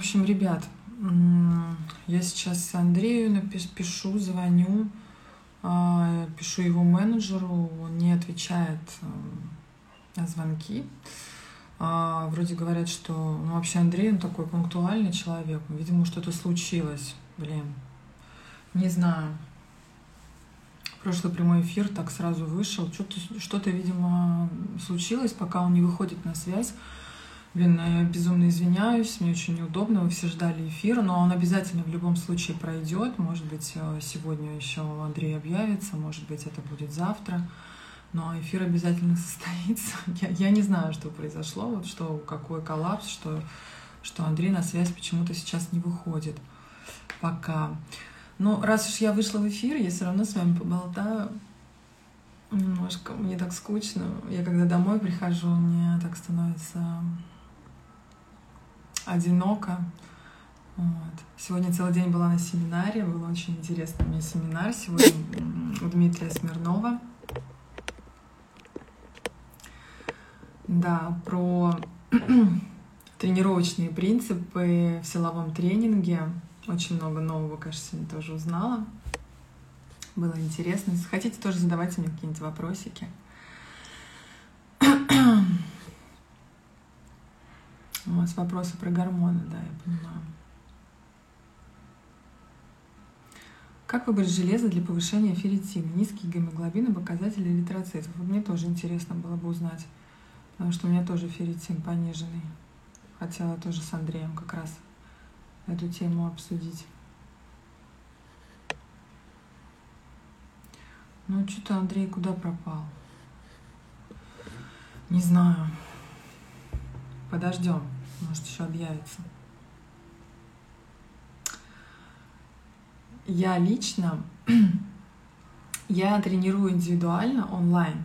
общем, ребят, я сейчас Андрею напишу, звоню, а, пишу его менеджеру, он не отвечает э, на звонки. А, вроде говорят, что ну, вообще Андрей, он такой пунктуальный человек. Видимо, что-то случилось. Блин, не знаю. Прошлый прямой эфир так сразу вышел. Что-то, что-то видимо, случилось, пока он не выходит на связь. Блин, я безумно извиняюсь, мне очень неудобно, вы все ждали эфира, но он обязательно в любом случае пройдет. Может быть, э, сегодня еще Андрей объявится, может быть, это будет завтра. Но эфир обязательно состоится. Я, я не знаю, что произошло, вот что, какой коллапс, что, что Андрей на связь почему-то сейчас не выходит пока. Но раз уж я вышла в эфир, я все равно с вами поболтаю. Немножко мне так скучно. Я когда домой прихожу, мне так становится одиноко. Вот. Сегодня целый день была на семинаре, был очень интересный мне семинар сегодня у Дмитрия Смирнова. Да, про тренировочные принципы в силовом тренинге. Очень много нового, кажется, сегодня тоже узнала. Было интересно. Если хотите, тоже задавайте мне какие-нибудь вопросики. У вас вопросы про гормоны, да, я понимаю. Как выбрать железо для повышения ферритина? Низкие гемоглобины, показатели эритроцитов. Мне тоже интересно было бы узнать, потому что у меня тоже ферритин пониженный. Хотела тоже с Андреем как раз эту тему обсудить. Ну, что-то Андрей куда пропал? Не знаю. Подождем, может еще объявится. Я лично, я тренирую индивидуально онлайн.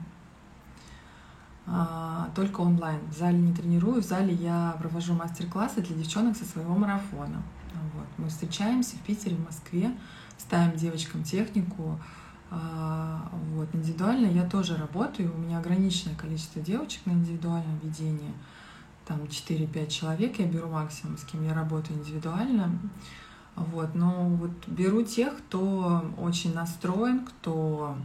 А, только онлайн. В зале не тренирую, в зале я провожу мастер-классы для девчонок со своего марафона. Вот. Мы встречаемся в Питере, в Москве, ставим девочкам технику. А, вот. Индивидуально я тоже работаю, у меня ограниченное количество девочек на индивидуальном ведении – там 4-5 человек я беру максимум, с кем я работаю индивидуально. Вот, но вот беру тех, кто очень настроен, кто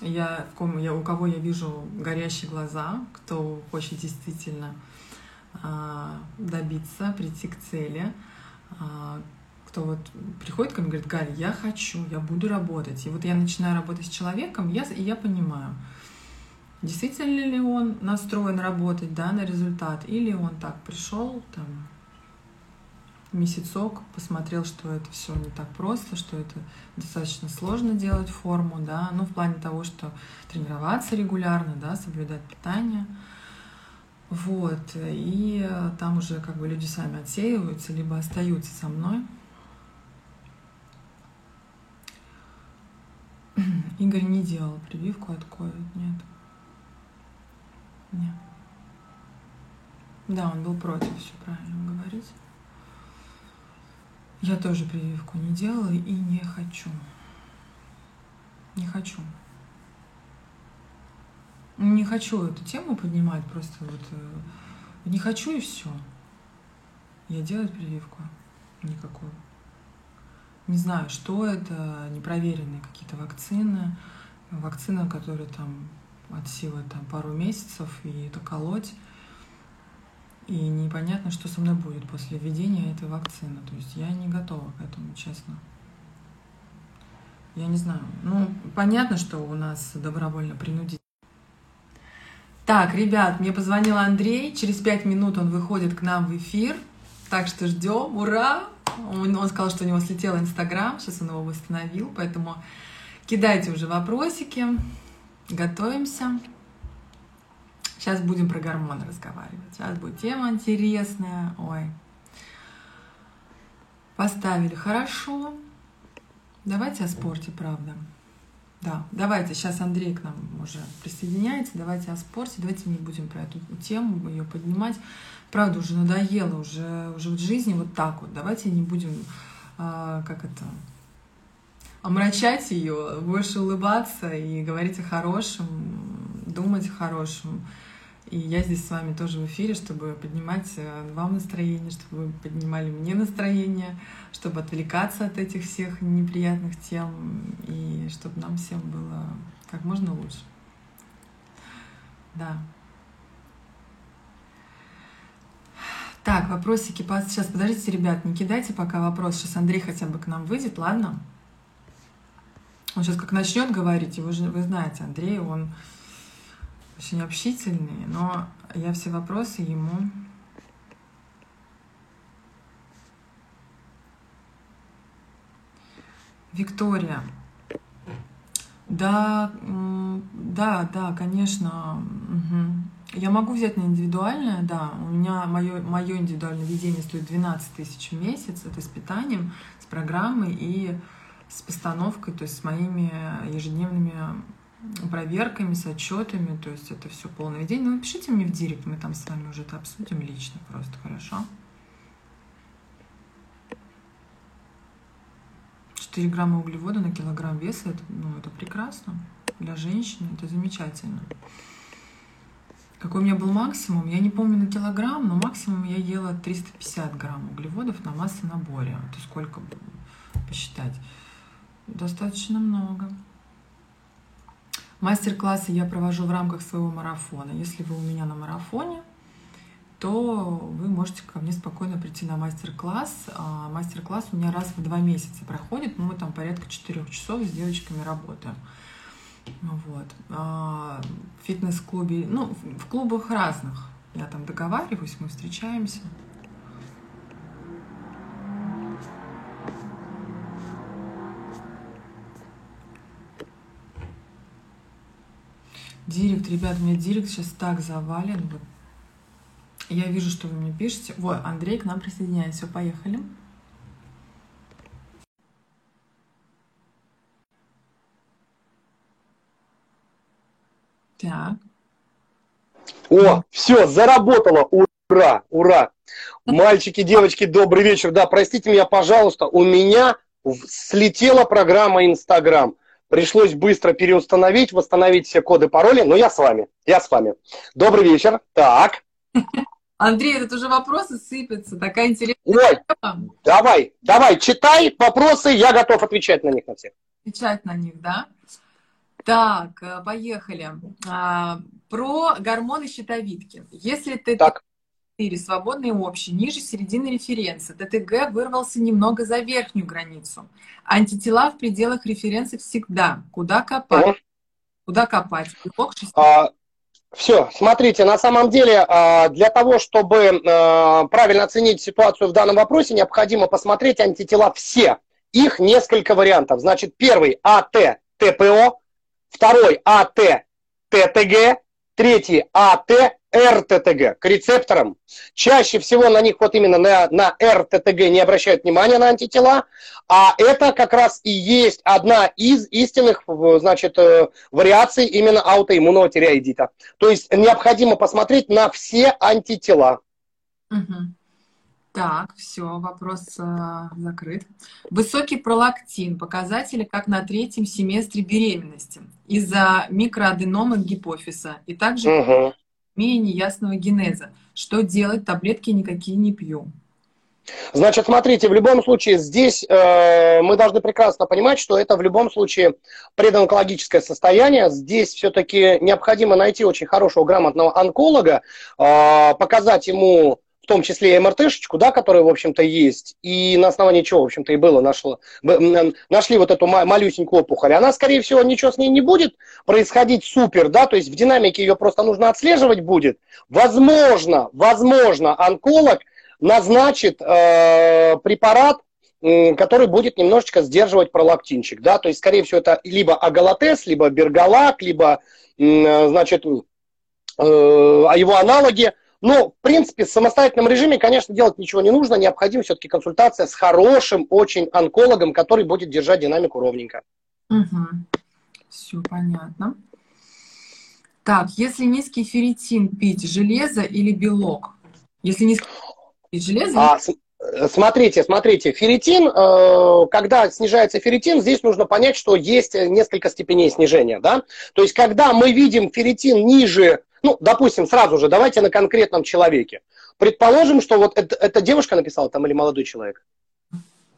я, в ком, я, у кого я вижу горящие глаза, кто хочет действительно а, добиться, прийти к цели, а, кто вот приходит ко мне и говорит, Галя, я хочу, я буду работать. И вот я начинаю работать с человеком, я, и я понимаю, действительно ли он настроен работать да, на результат, или он так пришел, там, месяцок, посмотрел, что это все не так просто, что это достаточно сложно делать форму, да, ну, в плане того, что тренироваться регулярно, да, соблюдать питание, вот, и там уже как бы люди сами отсеиваются, либо остаются со мной. Игорь не делал прививку от COVID, нет. Нет. Да, он был против, все правильно говорить. Я тоже прививку не делала и не хочу. Не хочу. Не хочу эту тему поднимать, просто вот э, не хочу и все. Я делаю прививку никакую. Не знаю, что это, непроверенные какие-то вакцины, вакцина, которая там от силы там пару месяцев, и это колоть. И непонятно, что со мной будет после введения этой вакцины. То есть я не готова к этому, честно. Я не знаю. Ну, понятно, что у нас добровольно принудить. Так, ребят, мне позвонил Андрей. Через пять минут он выходит к нам в эфир. Так что ждем. Ура! Он, он сказал, что у него слетел Инстаграм. Сейчас он его восстановил. Поэтому кидайте уже вопросики. Готовимся. Сейчас будем про гормоны разговаривать. Сейчас будет тема интересная. Ой. Поставили хорошо. Давайте о спорте, правда. Да, давайте, сейчас Андрей к нам уже присоединяется, давайте о спорте, давайте не будем про эту тему ее поднимать. Правда, уже надоело, уже, уже в жизни вот так вот. Давайте не будем, а, как это, омрачать ее, больше улыбаться и говорить о хорошем, думать о хорошем. И я здесь с вами тоже в эфире, чтобы поднимать э, вам настроение, чтобы вы поднимали мне настроение, чтобы отвлекаться от этих всех неприятных тем и чтобы нам всем было как можно лучше. Да. Так, вопросики. Сейчас, подождите, ребят, не кидайте пока вопрос. Сейчас Андрей хотя бы к нам выйдет, ладно? Он сейчас как начнет говорить, вы же вы знаете, Андрей, он очень общительный, но я все вопросы ему Виктория. Да, да, да, конечно. Угу. Я могу взять на индивидуальное, да. У меня мое, мое индивидуальное ведение стоит 12 тысяч в месяц. Это с питанием, с программой и с постановкой, то есть с моими ежедневными проверками, с отчетами. То есть это все полное ведение. Ну, напишите мне в директ, мы там с вами уже это обсудим лично просто, хорошо? 4 грамма углевода на килограмм веса, это, ну, это прекрасно. Для женщины это замечательно. Какой у меня был максимум? Я не помню на килограмм, но максимум я ела 350 грамм углеводов на массонаборе. Это сколько посчитать? Достаточно много. Мастер-классы я провожу в рамках своего марафона. Если вы у меня на марафоне, то вы можете ко мне спокойно прийти на мастер-класс. А, мастер-класс у меня раз в два месяца проходит, мы там порядка четырех часов с девочками работаем. Вот. А, в фитнес-клубе, ну, в клубах разных. Я там договариваюсь, мы встречаемся. Директ, ребят, у меня директ сейчас так завален. Вот я вижу, что вы мне пишете. Вот, Андрей к нам присоединяется. Все, поехали. Так. О, все, заработало. Ура, ура. Мальчики, девочки, добрый вечер. Да, простите меня, пожалуйста, у меня слетела программа Инстаграм. Пришлось быстро переустановить, восстановить все коды, пароли, но я с вами. Я с вами. Добрый вечер. Так. Андрей, это уже вопросы сыпятся, такая интересная Ой, тема. давай, давай, читай вопросы, я готов отвечать на них на всех. Отвечать на них, да? Так, э, поехали. А, про гормоны щитовидки. Если ты так. 4 свободный общий, ниже середины референса, ТТГ вырвался немного за верхнюю границу. Антитела в пределах референса всегда. Куда копать? Угу. Куда копать? Белок 6... а, все, смотрите, на самом деле а, для того, чтобы а, правильно оценить ситуацию в данном вопросе, необходимо посмотреть антитела все. Их несколько вариантов. Значит, первый АТ ТПО, второй АТ ТТГ, третий АТ РТТГ к рецепторам. Чаще всего на них вот именно на, на РТТГ не обращают внимания на антитела, а это как раз и есть одна из истинных значит, э, вариаций именно аутоиммунного тиреоидита. То есть необходимо посмотреть на все антитела. Угу. Так, все, вопрос э, закрыт. Высокий пролактин. Показатели как на третьем семестре беременности из-за микроаденомы гипофиза и также угу неясного генеза. Что делать? Таблетки никакие не пью. Значит, смотрите, в любом случае здесь э, мы должны прекрасно понимать, что это в любом случае предонкологическое состояние. Здесь все-таки необходимо найти очень хорошего, грамотного онколога, э, показать ему в том числе и МРТшечку, да, которая, в общем-то, есть, и на основании чего, в общем-то, и было, нашло, нашли вот эту малюсенькую опухоль, она, скорее всего, ничего с ней не будет происходить супер, да, то есть в динамике ее просто нужно отслеживать будет. Возможно, возможно, онколог назначит э, препарат, который будет немножечко сдерживать пролактинчик, да, то есть, скорее всего, это либо агалатес, либо бергалак, либо, значит, э, а его аналоги – но, в принципе, в самостоятельном режиме, конечно, делать ничего не нужно. Необходима все-таки консультация с хорошим очень онкологом, который будет держать динамику ровненько. Угу. Все понятно. Так, если низкий ферритин пить, железо или белок? Если низкий пить, железо а, или... Смотрите, смотрите, ферритин, э, когда снижается ферритин, здесь нужно понять, что есть несколько степеней снижения, да. То есть, когда мы видим ферритин ниже Ну, допустим, сразу же, давайте на конкретном человеке. Предположим, что вот это, эта девушка написала там или молодой человек?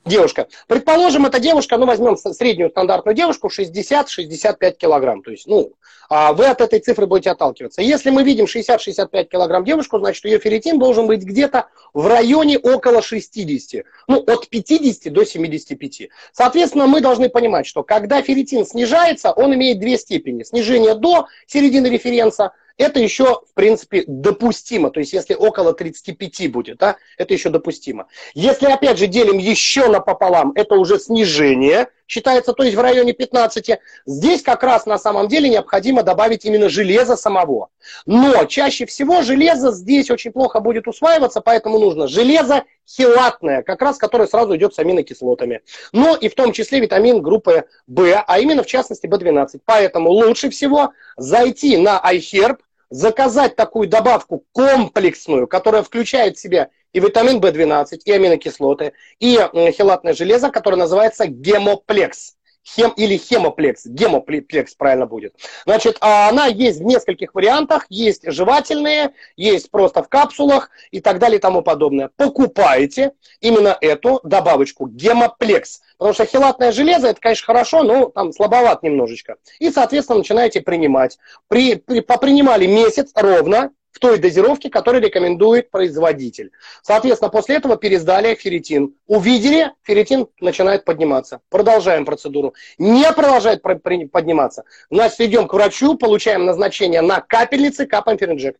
девушка. Предположим, эта девушка, ну, возьмем среднюю стандартную девушку, 60-65 килограмм. То есть, ну, а вы от этой цифры будете отталкиваться. Если мы видим 60-65 килограмм девушку, значит, ее ферритин должен быть где-то в районе около 60. Ну, от 50 до 75. Соответственно, мы должны понимать, что когда ферритин снижается, он имеет две степени. Снижение до середины референса – это еще, в принципе, допустимо. То есть, если около 35 будет, да, это еще допустимо. Если, опять же, делим еще напополам, это уже снижение, считается, то есть в районе 15. Здесь как раз на самом деле необходимо добавить именно железо самого. Но чаще всего железо здесь очень плохо будет усваиваться, поэтому нужно железо хилатное, как раз которое сразу идет с аминокислотами. Но и в том числе витамин группы В, а именно в частности B12. Поэтому лучше всего зайти на iHerb, заказать такую добавку комплексную, которая включает в себя и витамин В12, и аминокислоты, и хелатное железо, которое называется гемоплекс. Хем или хемоплекс, гемоплекс правильно будет. Значит, а она есть в нескольких вариантах, есть жевательные, есть просто в капсулах и так далее и тому подобное. Покупайте именно эту добавочку гемоплекс. Потому что хелатное железо, это, конечно, хорошо, но там слабоват немножечко. И, соответственно, начинаете принимать. При, при, попринимали месяц ровно, в той дозировке, которую рекомендует производитель. Соответственно, после этого пересдали ферритин. Увидели, ферритин начинает подниматься. Продолжаем процедуру. Не продолжает подниматься. Значит, идем к врачу, получаем назначение на капельницы, капаем ферринджек.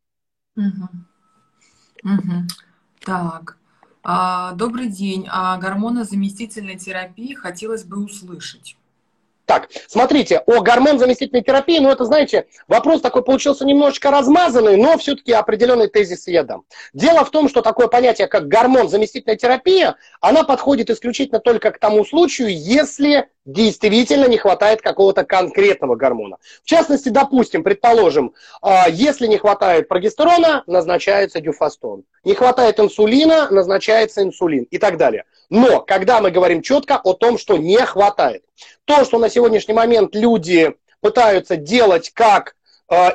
Угу. Угу. Так. А, добрый день. О гормонозаместительной терапии хотелось бы услышать. Так, смотрите, о гормон-заместительной терапии, ну это, знаете, вопрос такой получился немножечко размазанный, но все-таки определенный тезис я дам. Дело в том, что такое понятие, как гормон-заместительная терапия, она подходит исключительно только к тому случаю, если действительно не хватает какого-то конкретного гормона. В частности, допустим, предположим, а, если не хватает прогестерона, назначается дюфастон. Не хватает инсулина, назначается инсулин и так далее. Но когда мы говорим четко о том, что не хватает, то, что на сегодняшний момент люди пытаются делать как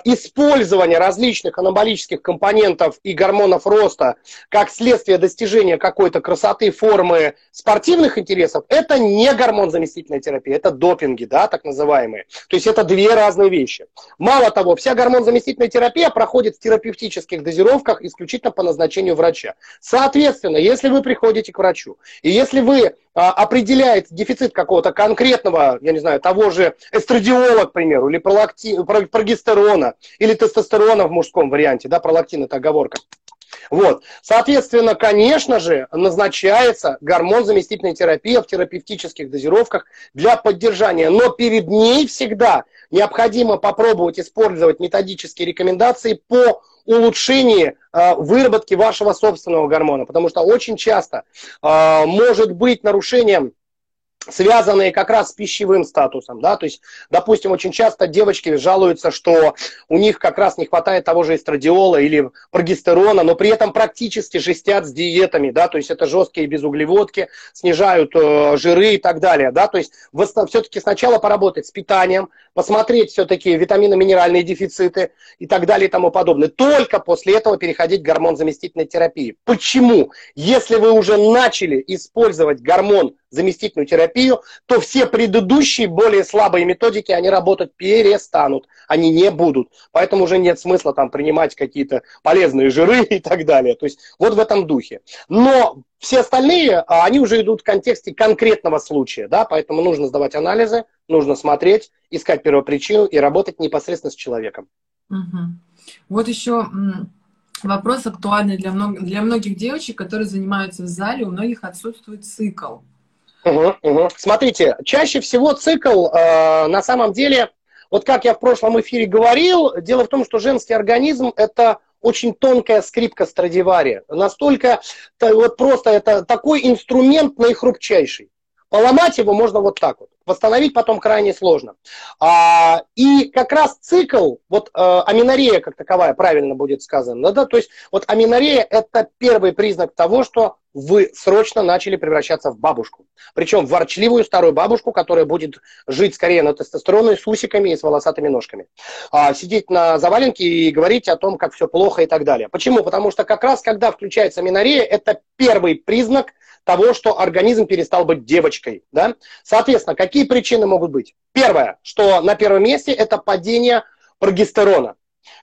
использование различных анаболических компонентов и гормонов роста как следствие достижения какой-то красоты, формы спортивных интересов, это не гормон-заместительная терапия, это допинги, да, так называемые. То есть это две разные вещи. Мало того, вся гормон-заместительная терапия проходит в терапевтических дозировках исключительно по назначению врача. Соответственно, если вы приходите к врачу, и если вы определяет дефицит какого-то конкретного, я не знаю, того же эстрадиола, к примеру, или пролакти, прогестерона, или тестостерона в мужском варианте, да, пролактин это оговорка. Вот. Соответственно, конечно же, назначается гормон-заместительная терапия в терапевтических дозировках для поддержания. Но перед ней всегда необходимо попробовать использовать методические рекомендации по улучшении э, выработки вашего собственного гормона. Потому что очень часто э, может быть нарушением связанные как раз с пищевым статусом, да, то есть, допустим, очень часто девочки жалуются, что у них как раз не хватает того же эстрадиола или прогестерона, но при этом практически жестят с диетами, да, то есть это жесткие безуглеводки, снижают э, жиры и так далее, да, то есть все-таки сначала поработать с питанием, посмотреть все-таки витаминно-минеральные дефициты и так далее и тому подобное. Только после этого переходить к гормон-заместительной терапии. Почему? Если вы уже начали использовать гормон заместительную терапию, то все предыдущие более слабые методики, они работать перестанут, они не будут. Поэтому уже нет смысла там принимать какие-то полезные жиры и так далее. То есть вот в этом духе. Но все остальные, а, они уже идут в контексте конкретного случая, да, поэтому нужно сдавать анализы, нужно смотреть, искать первопричину и работать непосредственно с человеком. Угу. Вот еще вопрос актуальный для, мног... для многих девочек, которые занимаются в зале, у многих отсутствует цикл. Угу, угу. Смотрите, чаще всего цикл э, на самом деле, вот как я в прошлом эфире говорил, дело в том, что женский организм это очень тонкая скрипка Страдивари. Настолько, вот просто это такой инструмент наихрупчайший. Поломать его можно вот так вот. Восстановить потом крайне сложно. А, и как раз цикл, вот а, аминорея как таковая, правильно будет сказано, да, то есть вот аминорея это первый признак того, что вы срочно начали превращаться в бабушку. Причем в ворчливую старую бабушку, которая будет жить скорее на тестостероне с усиками и с волосатыми ножками. А, сидеть на заваленке и говорить о том, как все плохо и так далее. Почему? Потому что как раз когда включается минорея, это первый признак того, что организм перестал быть девочкой. Да? Соответственно, какие причины могут быть? Первое, что на первом месте это падение прогестерона.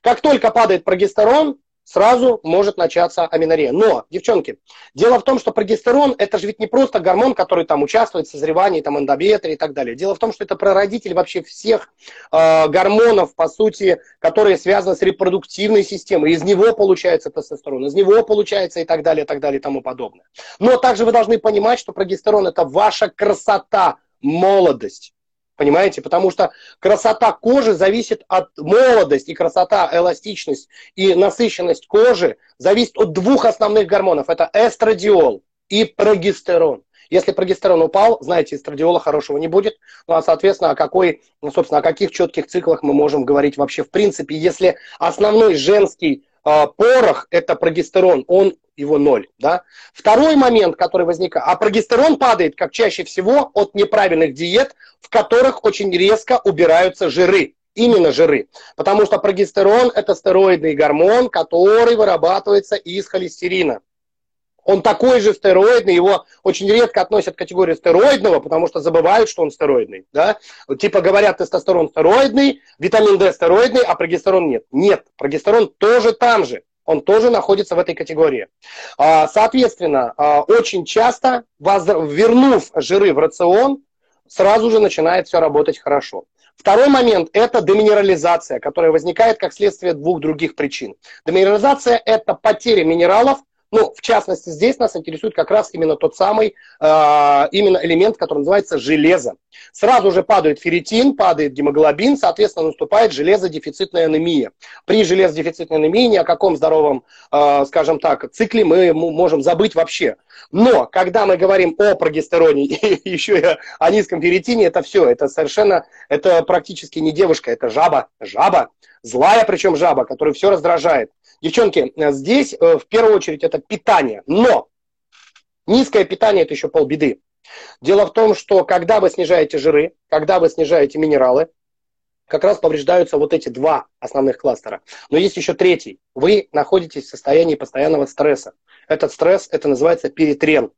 Как только падает прогестерон, сразу может начаться аминорея. Но, девчонки, дело в том, что прогестерон это же ведь не просто гормон, который там участвует в созревании там, эндометрия и так далее. Дело в том, что это прародитель вообще всех э, гормонов, по сути, которые связаны с репродуктивной системой. Из него получается тестостерон, из него получается и так далее, и так далее и тому подобное. Но также вы должны понимать, что прогестерон это ваша красота, молодость. Понимаете? Потому что красота кожи зависит от молодости, красота, эластичность и насыщенность кожи зависит от двух основных гормонов. Это эстрадиол и прогестерон. Если прогестерон упал, знаете, эстрадиола хорошего не будет. Ну а, соответственно, о какой, ну, собственно, о каких четких циклах мы можем говорить вообще в принципе, если основной женский порох – это прогестерон, он его ноль. Да? Второй момент, который возникает, а прогестерон падает, как чаще всего, от неправильных диет, в которых очень резко убираются жиры. Именно жиры. Потому что прогестерон – это стероидный гормон, который вырабатывается из холестерина. Он такой же стероидный, его очень редко относят к категории стероидного, потому что забывают, что он стероидный. Да? Типа говорят, тестостерон стероидный, витамин D стероидный, а прогестерон нет. Нет, прогестерон тоже там же он тоже находится в этой категории. А, соответственно, а, очень часто, вернув жиры в рацион, сразу же начинает все работать хорошо. Второй момент – это деминерализация, которая возникает как следствие двух других причин. Деминерализация – это потеря минералов ну, в частности, здесь нас интересует как раз именно тот самый э, именно элемент, который называется железо. Сразу же падает ферритин, падает гемоглобин, соответственно, наступает железодефицитная анемия. При железодефицитной анемии ни о каком здоровом, э, скажем так, цикле мы можем забыть вообще. Но когда мы говорим о прогестероне и еще и о низком ферритине, это все, это совершенно, это практически не девушка, это жаба, жаба, злая причем жаба, которая все раздражает. Девчонки, э, здесь э, в первую очередь это питание. Но низкое питание – это еще полбеды. Дело в том, что когда вы снижаете жиры, когда вы снижаете минералы, как раз повреждаются вот эти два основных кластера. Но есть еще третий. Вы находитесь в состоянии постоянного стресса. Этот стресс, это называется перетрен.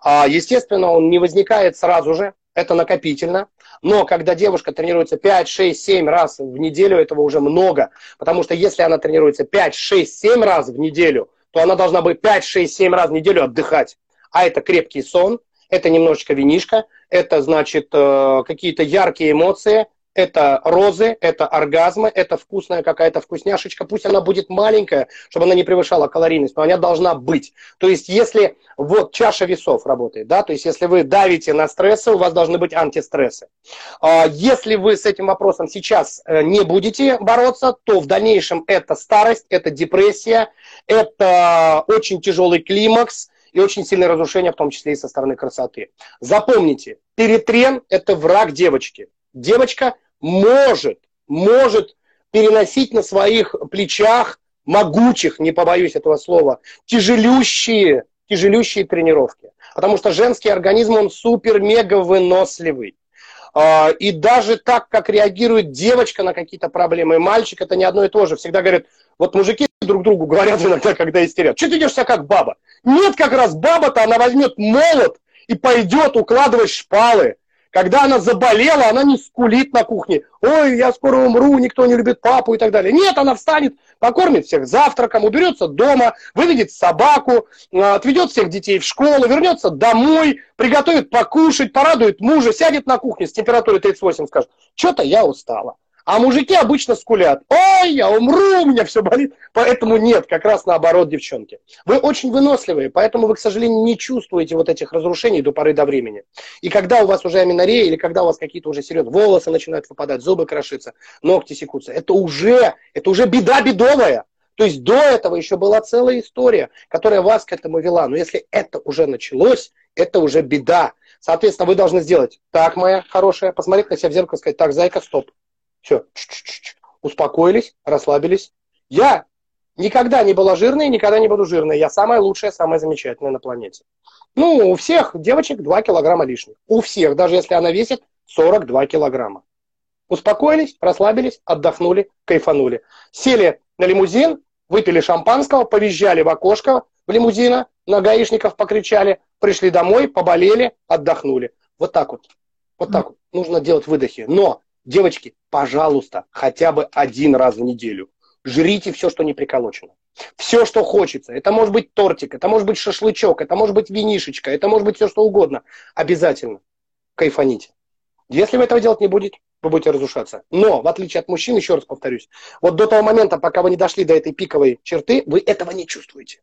А, естественно, он не возникает сразу же, это накопительно. Но когда девушка тренируется 5, 6, 7 раз в неделю, этого уже много. Потому что если она тренируется 5, 6, 7 раз в неделю, то она должна быть 5, 6, 7 раз в неделю отдыхать. А это крепкий сон, это немножечко винишка, это значит э, какие-то яркие эмоции, это розы, это оргазмы, это вкусная какая-то вкусняшечка. Пусть она будет маленькая, чтобы она не превышала калорийность, но она должна быть. То есть, если вот чаша весов работает, да, то есть, если вы давите на стрессы, у вас должны быть антистрессы. А, если вы с этим вопросом сейчас э, не будете бороться, то в дальнейшем это старость, это депрессия, это очень тяжелый климакс, и очень сильное разрушение, в том числе и со стороны красоты. Запомните, перетрен – это враг девочки. Девочка может, может переносить на своих плечах могучих, не побоюсь этого слова, тяжелющие, тяжелющие тренировки. Потому что женский организм, он супер-мега выносливый. А, и даже так, как реагирует девочка на какие-то проблемы, мальчик, это не одно и то же. Всегда говорят, вот мужики друг другу говорят иногда, когда истерят, что ты идешь себя как баба? Нет, как раз баба-то, она возьмет молот и пойдет укладывать шпалы. Когда она заболела, она не скулит на кухне. Ой, я скоро умру, никто не любит папу и так далее. Нет, она встанет, покормит всех завтраком, уберется дома, выведет собаку, а, отведет всех детей в школу, вернется домой, приготовит покушать, порадует мужа, сядет на кухне с температурой 38, скажет, что-то я устала. А мужики обычно скулят. Ой, я умру, у меня все болит. Поэтому нет, как раз наоборот, девчонки. Вы очень выносливые, поэтому вы, к сожалению, не чувствуете вот этих разрушений до поры до времени. И когда у вас уже аминорея, или когда у вас какие-то уже серьезные волосы начинают выпадать, зубы крошиться, ногти секутся, это уже, это уже беда бедовая. То есть до этого еще была целая история, которая вас к этому вела. Но если это уже началось, это уже беда. Соответственно, вы должны сделать так, моя хорошая, посмотреть на себя в зеркало и сказать, так, зайка, стоп. Все, успокоились, расслабились. Я никогда не была жирной, никогда не буду жирной. Я самая лучшая, самая замечательная на планете. Ну, у всех девочек 2 килограмма лишних. У всех, даже если она весит 42 килограмма. Успокоились, расслабились, отдохнули, кайфанули. Сели на лимузин, выпили шампанского, повизжали в окошко в лимузина, на гаишников покричали, пришли домой, поболели, отдохнули. Вот так вот. Вот так вот. Нужно делать выдохи. Но, девочки, пожалуйста, хотя бы один раз в неделю жрите все, что не приколочено. Все, что хочется. Это может быть тортик, это может быть шашлычок, это может быть винишечка, это может быть все, что угодно. Обязательно кайфаните. Если вы этого делать не будете, вы будете разрушаться. Но, в отличие от мужчин, еще раз повторюсь, вот до того момента, пока вы не дошли до этой пиковой черты, вы этого не чувствуете.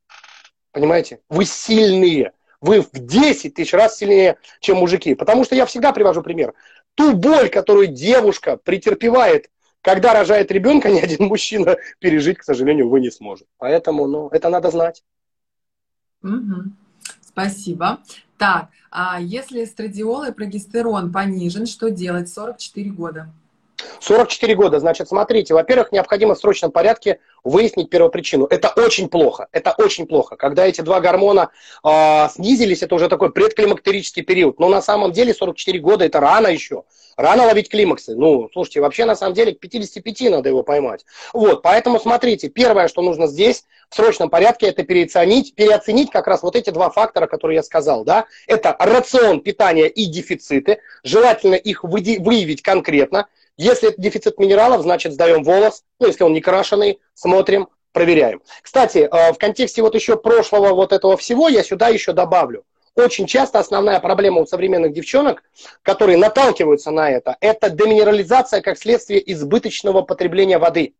Понимаете? Вы сильные. Вы в 10 тысяч раз сильнее, чем мужики. Потому что я всегда привожу пример. Ту боль, которую девушка претерпевает, когда рожает ребенка, ни один мужчина пережить, к сожалению, вы не сможет. Поэтому, ну, это надо знать. Угу. Спасибо. Так, а если эстрадиол и прогестерон понижен, что делать? 44 года. 44 года, значит, смотрите, во-первых, необходимо в срочном порядке выяснить первопричину. Это очень плохо, это очень плохо. Когда эти два гормона э, снизились, это уже такой предклимактерический период. Но на самом деле 44 года это рано еще. Рано ловить климаксы. Ну, слушайте, вообще на самом деле к 55 надо его поймать. Вот, поэтому смотрите, первое, что нужно здесь в срочном порядке, это переоценить, переоценить как раз вот эти два фактора, которые я сказал, да. Это рацион питания и дефициты. Желательно их выявить конкретно. Если это дефицит минералов, значит сдаем волос. Ну, если он не крашеный, смотрим, проверяем. Кстати, э, в контексте вот еще прошлого вот этого всего я сюда еще добавлю. Очень часто основная проблема у современных девчонок, которые наталкиваются на это, это деминерализация как следствие избыточного потребления воды.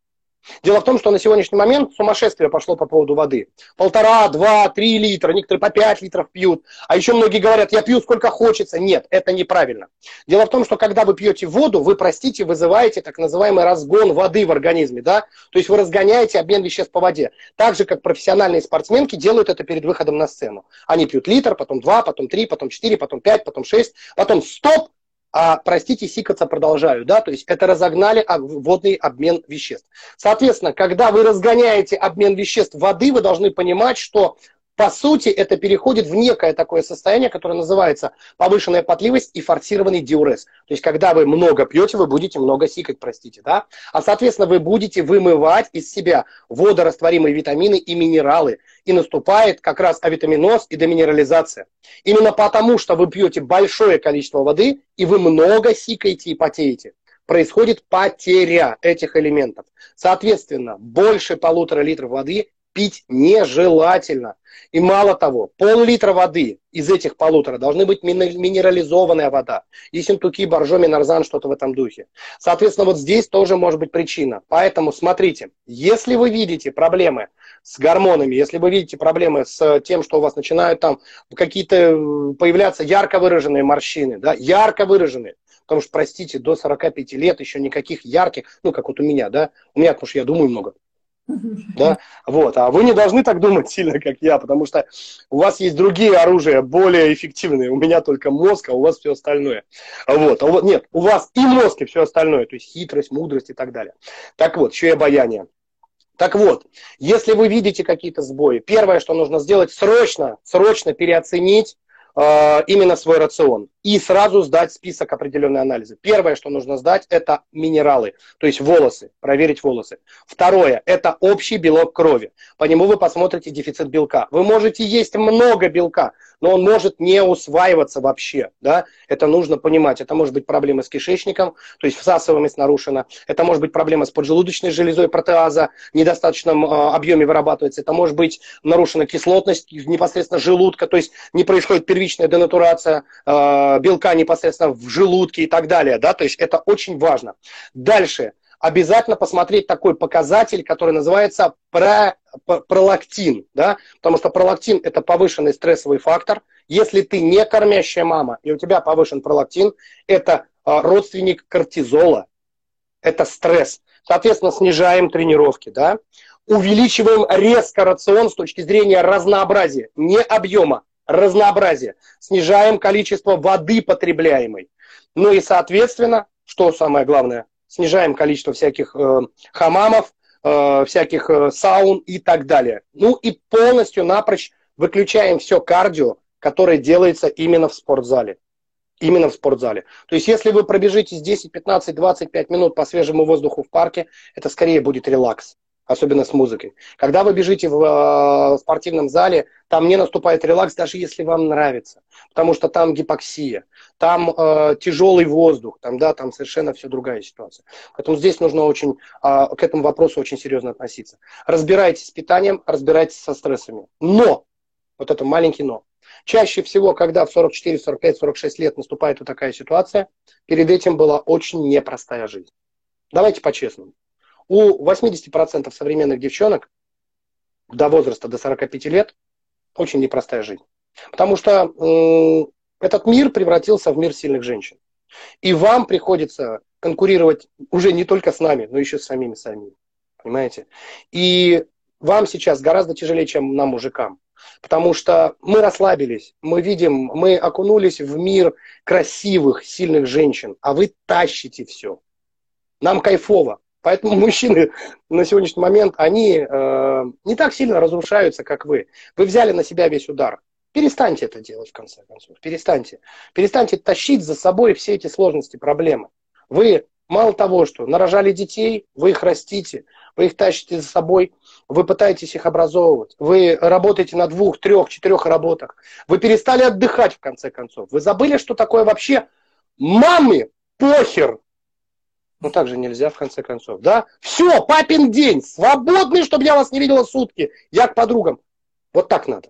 Дело в том, что на сегодняшний момент сумасшествие пошло по поводу воды. Полтора, два, три литра, некоторые по пять литров пьют. А еще многие говорят, я пью сколько хочется. Нет, это неправильно. Дело в том, что когда вы пьете воду, вы, простите, вызываете так называемый разгон воды в организме. Да? То есть вы разгоняете обмен веществ по воде. Так же, как профессиональные спортсменки делают это перед выходом на сцену. Они пьют литр, потом два, потом три, потом четыре, потом пять, потом шесть, потом стоп, а, простите, сикаться продолжаю, да, то есть это разогнали водный обмен веществ. Соответственно, когда вы разгоняете обмен веществ воды, вы должны понимать, что по сути, это переходит в некое такое состояние, которое называется повышенная потливость и форсированный диурез. То есть, когда вы много пьете, вы будете много сикать, простите, да? А, соответственно, вы будете вымывать из себя водорастворимые витамины и минералы. И наступает как раз авитаминоз и деминерализация. Именно потому, что вы пьете большое количество воды, и вы много сикаете и потеете происходит потеря этих элементов. Соответственно, больше полутора литров воды пить нежелательно. И мало того, пол-литра воды из этих полутора должны быть минерализованная вода. Ессентуки, боржоми, нарзан, что-то в этом духе. Соответственно, вот здесь тоже может быть причина. Поэтому смотрите, если вы видите проблемы с гормонами, если вы видите проблемы с тем, что у вас начинают там какие-то э, появляться ярко выраженные морщины, да, ярко выраженные, потому что, простите, до 45 лет еще никаких ярких, ну, как вот у меня, да, у меня, потому что я думаю много, да? Вот. А вы не должны так думать сильно, как я, потому что у вас есть другие оружия, более эффективные. У меня только мозг, а у вас все остальное. Вот. А вот нет, у вас и мозг, и все остальное, то есть хитрость, мудрость и так далее. Так вот, еще и обаяние. Так вот, если вы видите какие-то сбои, первое, что нужно сделать, срочно, срочно переоценить именно свой рацион и сразу сдать список определенной анализы. Первое, что нужно сдать, это минералы, то есть волосы, проверить волосы. Второе, это общий белок крови. По нему вы посмотрите дефицит белка. Вы можете есть много белка, но он может не усваиваться вообще. Да? Это нужно понимать. Это может быть проблема с кишечником, то есть всасываемость нарушена. Это может быть проблема с поджелудочной железой протеаза, в недостаточном э, объеме вырабатывается. Это может быть нарушена кислотность непосредственно желудка, то есть не происходит первичная денатурация э, белка непосредственно в желудке и так далее. Да? То есть это очень важно. Дальше. Обязательно посмотреть такой показатель, который называется про, пролактин. Да? Потому что пролактин – это повышенный стрессовый фактор. Если ты не кормящая мама, и у тебя повышен пролактин, это а, родственник кортизола. Это стресс. Соответственно, снижаем тренировки. Да? Увеличиваем резко рацион с точки зрения разнообразия, не объема, разнообразие, снижаем количество воды потребляемой. Ну и, соответственно, что самое главное, снижаем количество всяких э, хамамов, э, всяких э, саун и так далее. Ну и полностью напрочь выключаем все кардио, которое делается именно в спортзале. Именно в спортзале. То есть, если вы пробежитесь 10, 15, 25 минут по свежему воздуху в парке, это скорее будет релакс особенно с музыкой. Когда вы бежите в э, спортивном зале, там не наступает релакс, даже если вам нравится, потому что там гипоксия, там э, тяжелый воздух, там, да, там совершенно все другая ситуация. Поэтому здесь нужно очень э, к этому вопросу очень серьезно относиться. Разбирайтесь с питанием, разбирайтесь со стрессами. Но, вот это маленький но, Чаще всего, когда в 44, 45, 46 лет наступает вот такая ситуация, перед этим была очень непростая жизнь. Давайте по-честному. У 80% современных девчонок до возраста, до 45 лет, очень непростая жизнь. Потому что этот мир превратился в мир сильных женщин. И вам приходится конкурировать уже не только с нами, но еще с самими самими. Понимаете? И вам сейчас гораздо тяжелее, чем нам, мужикам. Потому что мы расслабились, мы видим, мы окунулись в мир красивых, сильных женщин, а вы тащите все. Нам кайфово. Поэтому мужчины на сегодняшний момент, они э, не так сильно разрушаются, как вы. Вы взяли на себя весь удар. Перестаньте это делать, в конце концов. Перестаньте. Перестаньте тащить за собой все эти сложности, проблемы. Вы мало того, что нарожали детей, вы их растите, вы их тащите за собой, вы пытаетесь их образовывать, вы работаете на двух, трех, четырех работах, вы перестали отдыхать, в конце концов. Вы забыли, что такое вообще мамы похер, ну, так же нельзя, в конце концов. Да? Все, папин день, свободный, чтобы я вас не видела сутки. Я к подругам. Вот так надо.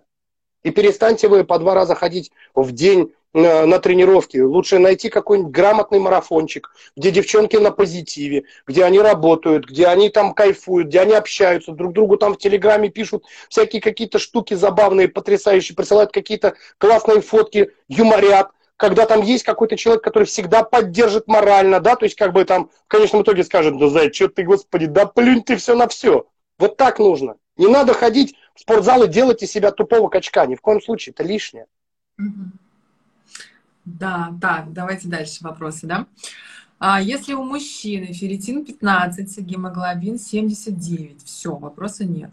И перестаньте вы по два раза ходить в день на, на тренировки. Лучше найти какой-нибудь грамотный марафончик, где девчонки на позитиве, где они работают, где они там кайфуют, где они общаются, друг другу там в Телеграме пишут всякие какие-то штуки забавные, потрясающие, присылают какие-то классные фотки, юморят когда там есть какой-то человек, который всегда поддержит морально, да, то есть как бы там в конечном итоге скажет, да, Зай, что ты, господи, да плюнь ты все на все. Вот так нужно. Не надо ходить в спортзал и делать из себя тупого качка. Ни в коем случае, это лишнее. Да, так, давайте дальше вопросы, да. А если у мужчины ферритин 15, гемоглобин 79, все, вопроса нет.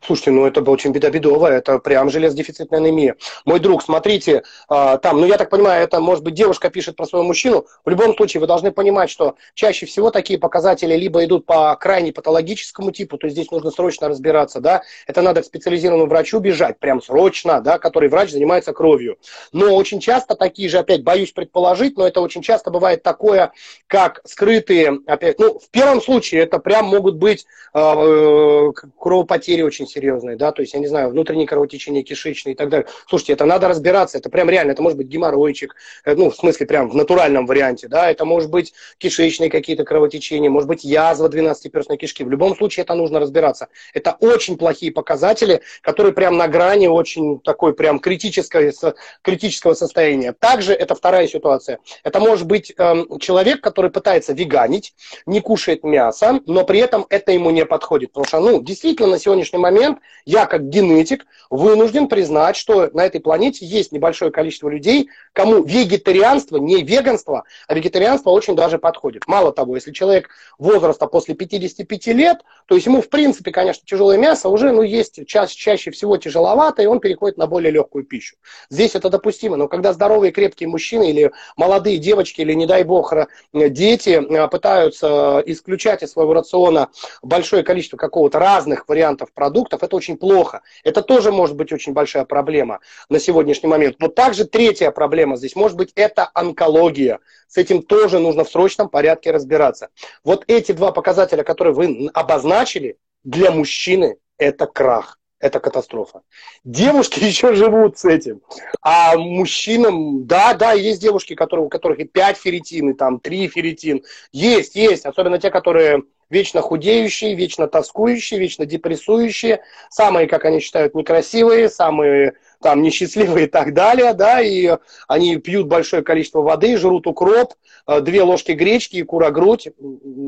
Слушайте, ну это очень бедобедовая, это прям железодефицитная анемия. Мой друг, смотрите, э, там, ну я так понимаю, это может быть девушка пишет про своего мужчину. В любом случае вы должны понимать, что чаще всего такие показатели либо идут по крайне патологическому типу, то есть здесь нужно срочно разбираться, да, это надо к специализированному врачу бежать, прям срочно, да, который врач занимается кровью. Но очень часто такие же, опять боюсь предположить, но это очень часто бывает такое, как скрытые, опять, ну в первом случае это прям могут быть э, э кровопотери очень серьезные да, то есть, я не знаю, внутреннее кровотечение кишечное и так далее. Слушайте, это надо разбираться, это прям реально, это может быть геморройчик, э, ну, в смысле, прям в натуральном варианте, да, это может быть кишечные какие-то кровотечения, может быть язва 12-перстной кишки. В любом случае это нужно разбираться. Это очень плохие показатели, которые прям на грани очень такой прям критического, критического состояния. Также это вторая ситуация. Это может быть эм, человек, который пытается веганить, не кушает мясо, но при этом это ему не подходит. Потому что, ну, действительно, на сегодняшний момент момент я, как генетик, вынужден признать, что на этой планете есть небольшое количество людей, кому вегетарианство, не веганство, а вегетарианство очень даже подходит. Мало того, если человек возраста после 55 лет, то есть ему, в принципе, конечно, тяжелое мясо уже ну, есть ча чаще всего тяжеловато, и он переходит на более легкую пищу. Здесь это допустимо, но когда здоровые крепкие мужчины или молодые девочки, или, не дай бог, дети э, пытаются исключать из своего рациона большое количество какого-то разных вариантов продуктов, продуктов, это очень плохо. Это тоже может быть очень большая проблема на сегодняшний момент. Но также третья проблема здесь может быть это онкология. С этим тоже нужно в срочном порядке разбираться. Вот эти два показателя, которые вы обозначили, для мужчины это крах. Это катастрофа. Девушки еще живут с этим. А мужчинам, да, да, есть девушки, которые, у которых и 5 ферритин, и там 3 ферритин. Есть, есть. Особенно те, которые вечно худеющие, вечно тоскующие, вечно депрессующие, самые, как они считают, некрасивые, самые там несчастливые и так далее, да, и они пьют большое количество воды, жрут укроп, э, две ложки гречки и кура-грудь,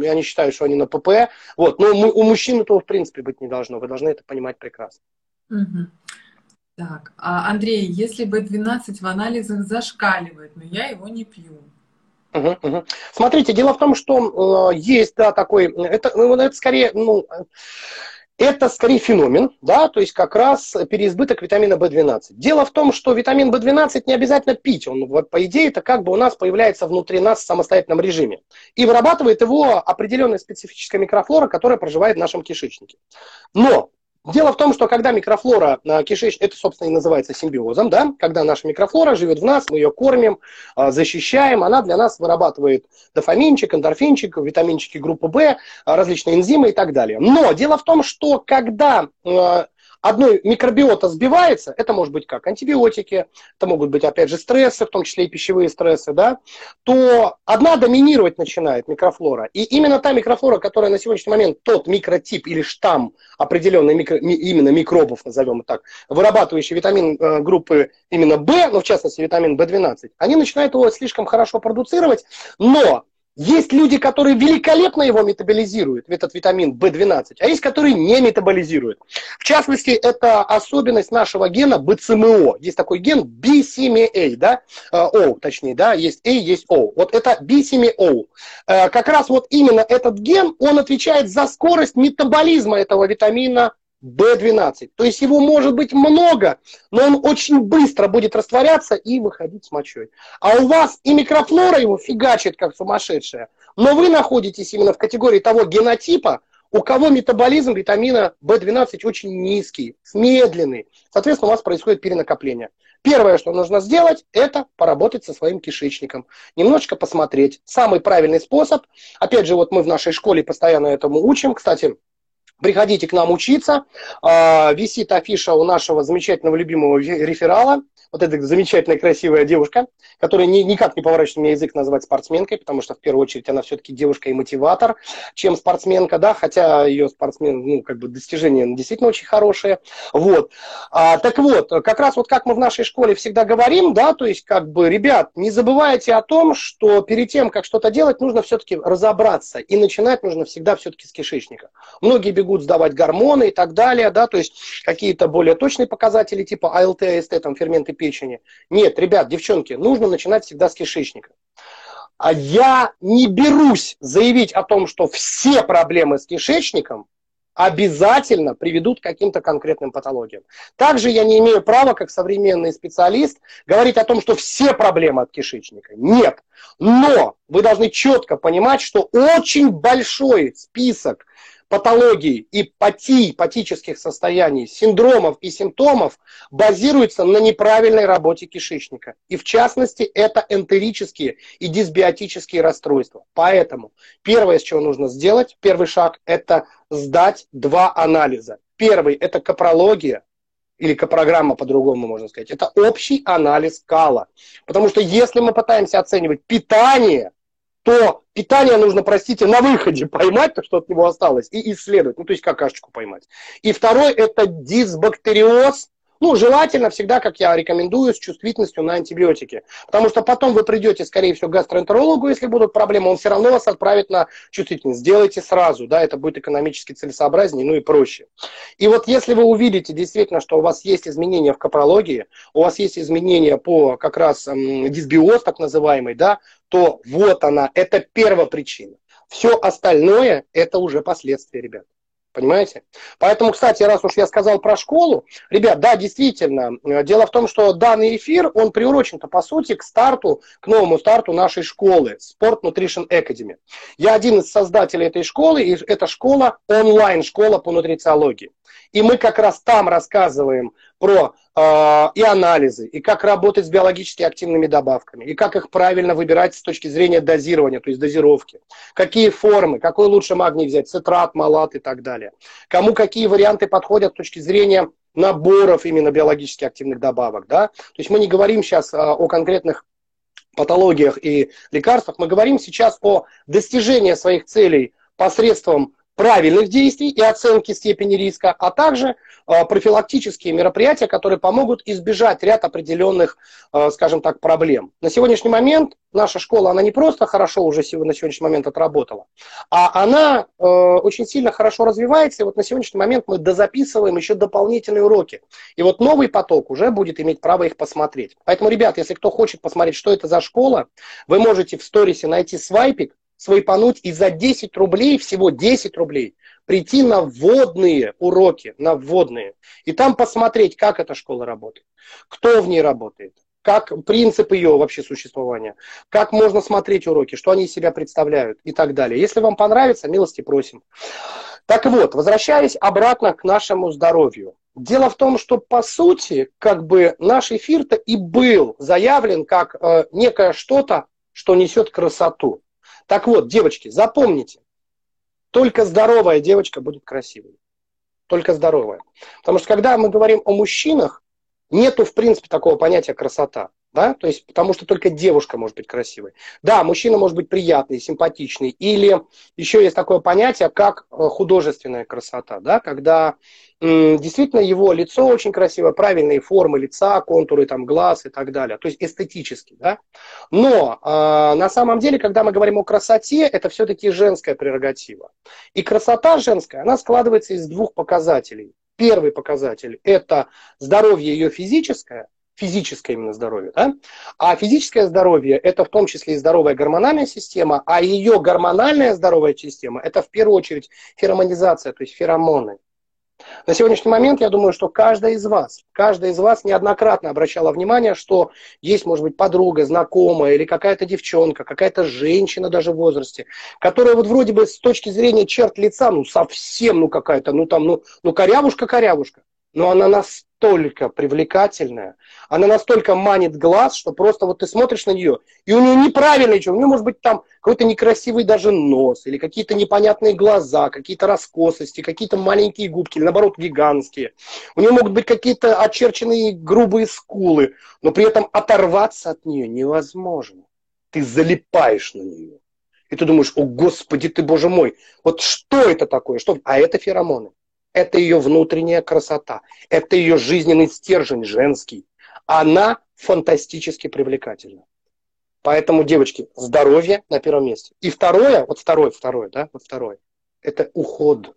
я не считаю, что они на ПП, вот, но у мужчин этого в принципе быть не должно, вы должны это понимать прекрасно. Угу. Так, а Андрей, если B12 в анализах зашкаливает, но я его не пью. Угу, угу. Смотрите, дело в том, что э, есть, да, такой, это, ну, это скорее, ну, это скорее феномен, да, то есть как раз переизбыток витамина В12. Дело в том, что витамин В12 не обязательно пить, он, по идее, это как бы у нас появляется внутри нас в самостоятельном режиме. И вырабатывает его определенная специфическая микрофлора, которая проживает в нашем кишечнике. Но Дело в том, что когда микрофлора э, кишечника, это, собственно, и называется симбиозом, да, когда наша микрофлора живет в нас, мы ее кормим, э, защищаем, она для нас вырабатывает дофаминчик, эндорфинчик, витаминчики группы В, э, различные энзимы и так далее. Но дело в том, что когда одной микробиота сбивается, это может быть как антибиотики, это могут быть, опять же, стрессы, в том числе и пищевые стрессы, да, то одна доминировать начинает микрофлора. И именно та микрофлора, которая на сегодняшний момент, тот микротип или штамм определенный микро, именно микробов, назовем так, вырабатывающий витамин э, группы именно В, ну, в частности, витамин В12, они начинают его слишком хорошо продуцировать, но есть люди, которые великолепно его метаболизируют, этот витамин В12, а есть, которые не метаболизируют. В частности, это особенность нашего гена БЦМО. Есть такой ген B7A, да, э, O, точнее, да, есть A, есть O. Вот это B7O. Э, как раз вот именно этот ген, он отвечает за скорость метаболизма этого витамина B12. То есть его может быть много, но он очень быстро будет растворяться и выходить с мочой. А у вас и микрофлора его фигачит как сумасшедшая, но вы находитесь именно в категории того генотипа, у кого метаболизм витамина B12 очень низкий, медленный. Соответственно, у вас происходит перенакопление. Первое, что нужно сделать, это поработать со своим кишечником. Немножечко посмотреть. Самый правильный способ. Опять же, вот мы в нашей школе постоянно этому учим. Кстати, Приходите к нам учиться. А, висит афиша у нашего замечательного любимого реферала вот эта замечательная, красивая девушка, которая ни, никак не поворачивает мне язык назвать спортсменкой, потому что в первую очередь она все-таки девушка и мотиватор, чем спортсменка, да, хотя ее спортсмен, ну, как бы достижения действительно очень хорошие. Вот. А, так вот, как раз вот как мы в нашей школе всегда говорим, да, то есть, как бы, ребят, не забывайте о том, что перед тем, как что-то делать, нужно все-таки разобраться, и начинать нужно всегда все-таки с кишечника. Многие бегут сдавать гормоны и так далее, да, то есть какие-то более точные показатели, типа АЛТ, АСТ, там, ферменты печени. Нет, ребят, девчонки, нужно начинать всегда с кишечника. А я не берусь заявить о том, что все проблемы с кишечником обязательно приведут к каким-то конкретным патологиям. Также я не имею права, как современный специалист, говорить о том, что все проблемы от кишечника. Нет. Но вы должны четко понимать, что очень большой список патологий и патий, патических состояний, синдромов и симптомов базируется на неправильной работе кишечника. И в частности, это энтерические и дисбиотические расстройства. Поэтому первое, с чего нужно сделать, первый шаг, это сдать два анализа. Первый – это капрология, или капрограмма по-другому можно сказать, это общий анализ кала. Потому что если мы пытаемся оценивать питание, то питание нужно, простите, на выходе поймать то, что от него осталось, и исследовать, ну, то есть какашечку поймать. И второй – это дисбактериоз, ну, желательно всегда, как я рекомендую, с чувствительностью на антибиотики. Потому что потом вы придете, скорее всего, к гастроэнтерологу, если будут проблемы, он все равно вас отправит на чувствительность. Сделайте сразу, да, это будет экономически целесообразнее, ну и проще. И вот если вы увидите действительно, что у вас есть изменения в капрологии, у вас есть изменения по как раз дисбиоз так называемый, да, то вот она, это первая причина. Все остальное – это уже последствия, ребят. Понимаете? Поэтому, кстати, раз уж я сказал про школу, ребят, да, действительно, э, дело в том, что данный эфир, он приурочен-то, по сути, к старту, к новому старту нашей школы, Sport Nutrition Academy. Я один из создателей этой школы, и эта школа онлайн-школа по нутрициологии. И мы как раз там рассказываем про э, и анализы, и как работать с биологически активными добавками, и как их правильно выбирать с точки зрения дозирования, то есть дозировки. Какие формы, какой лучше магний взять, цитрат, малат и так далее. Кому какие варианты подходят с точки зрения наборов именно биологически активных добавок. Да? То есть мы не говорим сейчас а, о конкретных патологиях и лекарствах, мы говорим сейчас о достижении своих целей посредством правильных действий и оценки степени риска, а также э, профилактические мероприятия, которые помогут избежать ряд определенных, э, скажем так, проблем. На сегодняшний момент наша школа, она не просто хорошо уже на сегодняшний момент отработала, а она э, очень сильно хорошо развивается, и вот на сегодняшний момент мы дозаписываем еще дополнительные уроки. И вот новый поток уже будет иметь право их посмотреть. Поэтому, ребят, если кто хочет посмотреть, что это за школа, вы можете в сторисе найти свайпик, свайпануть и за 10 рублей, всего 10 рублей, прийти на вводные уроки, на вводные, и там посмотреть, как эта школа работает, кто в ней работает, как принцип ее вообще существования, как можно смотреть уроки, что они из себя представляют и так далее. Если вам понравится, милости просим. Так вот, возвращаясь обратно к нашему здоровью. Дело в том, что по сути, как бы наш эфир-то и был заявлен как э, некое что-то, что несет красоту. Так вот, девочки, запомните, только здоровая девочка будет красивой. Только здоровая. Потому что когда мы говорим о мужчинах, нету в принципе такого понятия красота. Да? То есть, потому что только девушка может быть красивой. Да, мужчина может быть приятный, симпатичный. Или еще есть такое понятие, как э, художественная красота. Да? Когда действительно его лицо очень красивое, правильные формы лица, контуры там, глаз и так далее. То есть эстетически. Да? Но э, на самом деле, когда мы говорим о красоте, это все-таки женская прерогатива. И красота женская, она складывается из двух показателей. Первый показатель – это здоровье ее физическое, физическое именно здоровье. Да? А физическое здоровье – это в том числе и здоровая гормональная система, а ее гормональная здоровая система – это в первую очередь феромонизация, то есть феромоны. На сегодняшний момент я думаю, что каждая из вас, каждая из вас неоднократно обращала внимание, что есть, может быть, подруга, знакомая или какая-то девчонка, какая-то женщина даже в возрасте, которая вот вроде бы с точки зрения черт лица, ну совсем, ну какая-то, ну там, ну, ну корявушка-корявушка, но она нас настолько привлекательная, она настолько манит глаз, что просто вот ты смотришь на нее, и у нее неправильное что, у нее может быть там какой-то некрасивый даже нос, или какие-то непонятные глаза, какие-то раскосости, какие-то маленькие губки, или наоборот гигантские. У нее могут быть какие-то очерченные грубые скулы, но при этом оторваться от нее невозможно. Ты залипаешь на нее. И ты думаешь, о господи ты, боже мой, вот что это такое? Что? А это феромоны. Это ее внутренняя красота. Это ее жизненный стержень женский. Она фантастически привлекательна. Поэтому, девочки, здоровье на первом месте. И второе, вот второе, второе, да, вот второе, это уход.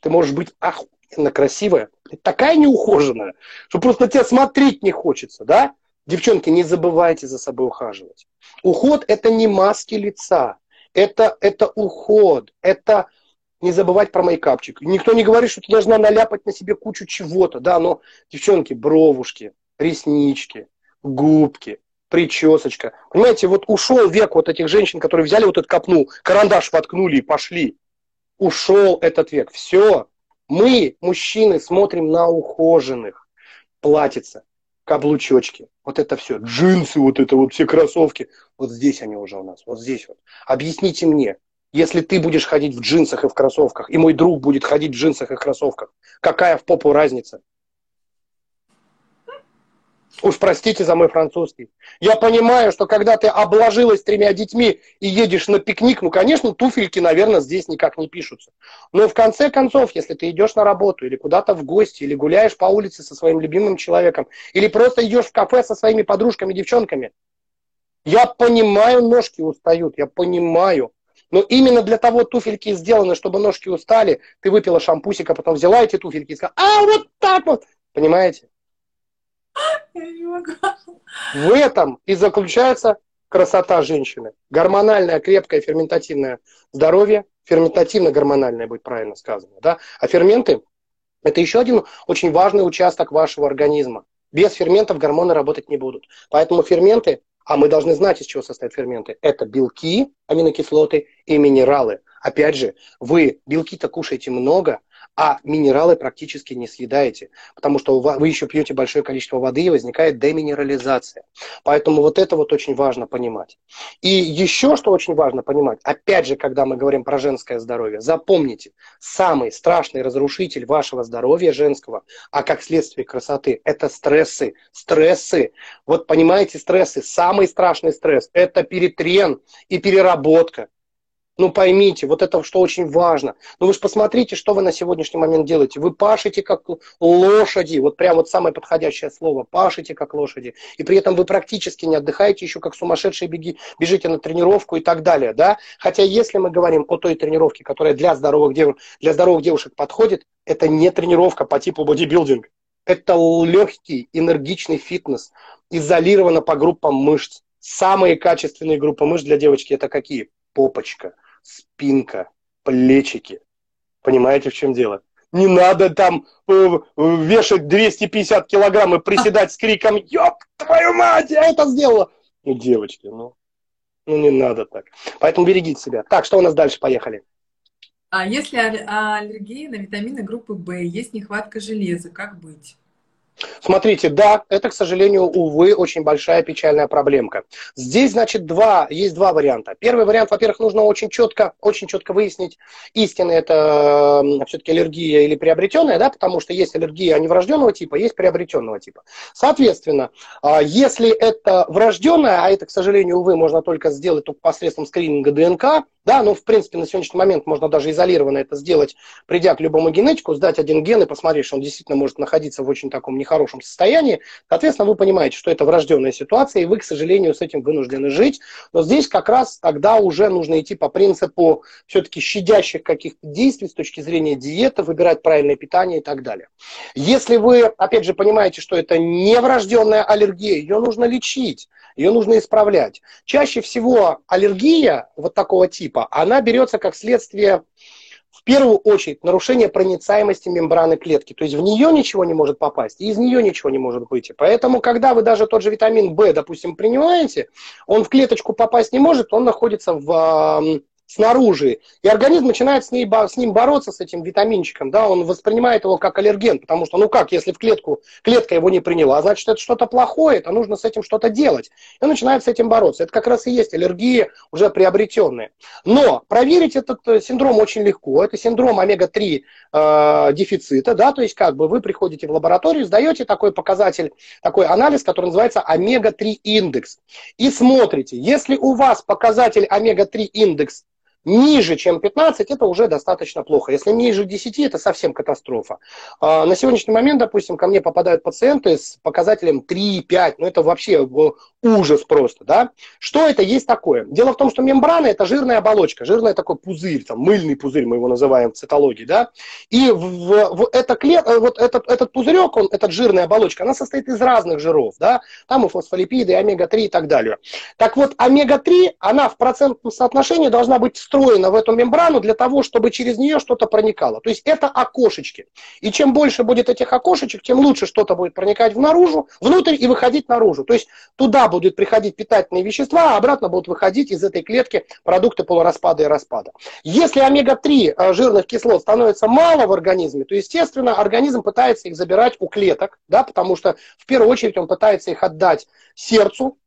Ты можешь быть охуенно красивая, такая неухоженная, что просто тебя смотреть не хочется, да? Девчонки, не забывайте за собой ухаживать. Уход – это не маски лица, это, это уход, это не забывать про мейкапчик. Никто не говорит, что ты должна наляпать на себе кучу чего-то, да, но, девчонки, бровушки, реснички, губки, причесочка. Понимаете, вот ушел век вот этих женщин, которые взяли вот этот копну, карандаш воткнули и пошли. Ушел этот век. Все. Мы, мужчины, смотрим на ухоженных. Платьица, каблучочки, вот это все, джинсы, вот это вот все кроссовки. Вот здесь они уже у нас, вот здесь вот. Объясните мне, если ты будешь ходить в джинсах и в кроссовках, и мой друг будет ходить в джинсах и кроссовках, какая в попу разница? Уж простите за мой французский. Я понимаю, что когда ты обложилась тремя детьми и едешь на пикник, ну, конечно, туфельки, наверное, здесь никак не пишутся. Но в конце концов, если ты идешь на работу или куда-то в гости, или гуляешь по улице со своим любимым человеком, или просто идешь в кафе со своими подружками, девчонками, я понимаю, ножки устают, я понимаю. Но именно для того туфельки сделаны, чтобы ножки устали. Ты выпила шампусика, потом взяла эти туфельки и сказала, а вот так вот. Понимаете? В этом и заключается красота женщины. Гормональное, крепкое, ферментативное здоровье, ферментативно-гормональное будет правильно сказано. Да? А ферменты – это еще один очень важный участок вашего организма. Без ферментов гормоны работать не будут. Поэтому ферменты а мы должны знать, из чего состоят ферменты. Это белки, аминокислоты и минералы. Опять же, вы белки-то кушаете много, а минералы практически не съедаете, потому что вы еще пьете большое количество воды и возникает деминерализация. Поэтому вот это вот очень важно понимать. И еще что очень важно понимать, опять же, когда мы говорим про женское здоровье, запомните, самый страшный разрушитель вашего здоровья женского, а как следствие красоты, это стрессы. Стрессы. Вот понимаете, стрессы, самый страшный стресс – это перетрен и переработка. Ну поймите, вот это что очень важно. Ну вы же посмотрите, что вы на сегодняшний момент делаете. Вы пашете как лошади, вот прям вот самое подходящее слово, пашете как лошади. И при этом вы практически не отдыхаете, еще как сумасшедшие беги, бежите на тренировку и так далее. Да? Хотя если мы говорим о той тренировке, которая для здоровых, дев... для здоровых девушек подходит, это не тренировка по типу бодибилдинг. Это легкий, энергичный фитнес, изолировано по группам мышц. Самые качественные группы мышц для девочки это какие? Попочка, спинка, плечики. Понимаете, в чем дело? Не надо там э, вешать 250 килограмм и приседать с криком «Ёб твою мать, я это сделала!» Ну, девочки, ну, ну не надо так. Поэтому берегите себя. Так, что у нас дальше? Поехали. А если аллергия на витамины группы В, есть нехватка железа, как быть? Смотрите, да, это, к сожалению, увы, очень большая печальная проблемка. Здесь, значит, два, есть два варианта. Первый вариант, во-первых, нужно очень четко, очень четко выяснить, истинно это все-таки аллергия или приобретенная, да, потому что есть аллергия а не врожденного типа, есть приобретенного типа. Соответственно, а, если это врожденная, а это, к сожалению, увы, можно только сделать только посредством скрининга ДНК, да, ну, в принципе, на сегодняшний момент можно даже изолированно это сделать, придя к любому генетику, сдать один ген и посмотреть, что он действительно может находиться в очень таком нехорошем состоянии. Соответственно, вы понимаете, что это врожденная ситуация, и вы, к сожалению, с этим вынуждены жить. Но здесь как раз тогда уже нужно идти по принципу все-таки щадящих каких-то действий с точки зрения диеты, выбирать правильное питание и так далее. Если вы, опять же, понимаете, что это не врожденная аллергия, ее нужно лечить ее нужно исправлять. Чаще всего аллергия вот такого типа, она берется как следствие в первую очередь нарушение проницаемости мембраны клетки. То есть в нее ничего не может попасть, и из нее ничего не может выйти. Поэтому, когда вы даже тот же витамин В, допустим, принимаете, он в клеточку попасть не может, он находится в снаружи. И организм начинает с, ней, с ним бороться, с этим витаминчиком. Да? Он воспринимает его как аллерген, потому что, ну как, если в клетку, клетка его не приняла, значит, это что-то плохое, это нужно с этим что-то делать. И он начинает с этим бороться. Это как раз и есть аллергия уже приобретенная. Но проверить этот э, синдром очень легко. Это синдром омега-3 э, дефицита. Да? То есть как бы вы приходите в лабораторию, сдаете такой показатель, такой анализ, который называется омега-3 индекс. И смотрите, если у вас показатель омега-3 индекс ниже, чем 15, это уже достаточно плохо. Если ниже 10, это совсем катастрофа. А, на сегодняшний момент, допустим, ко мне попадают пациенты с показателем 3-5, ну это вообще ужас просто, да. Что это есть такое? Дело в том, что мембрана – это жирная оболочка, жирный такой пузырь, там, мыльный пузырь мы его называем в цитологии, да. И в, в это клет, э, вот этот, этот пузырек, он, этот жирная оболочка, она состоит из разных жиров, да. Там и фосфолипиды, и омега-3 и так далее. Так вот, омега-3, она в процентном соотношении должна быть встроена в эту мембрану для того, чтобы через нее что-то проникало. То есть это окошечки. И чем больше будет этих окошечек, тем лучше что-то будет проникать в наружу, внутрь и выходить наружу. То есть туда будут приходить питательные вещества, а обратно будут выходить из этой клетки продукты полураспада и распада. Если омега-3 э, жирных кислот становится мало в организме, то, естественно, организм пытается их забирать у клеток, да, потому что в первую очередь он пытается их отдать сердцу,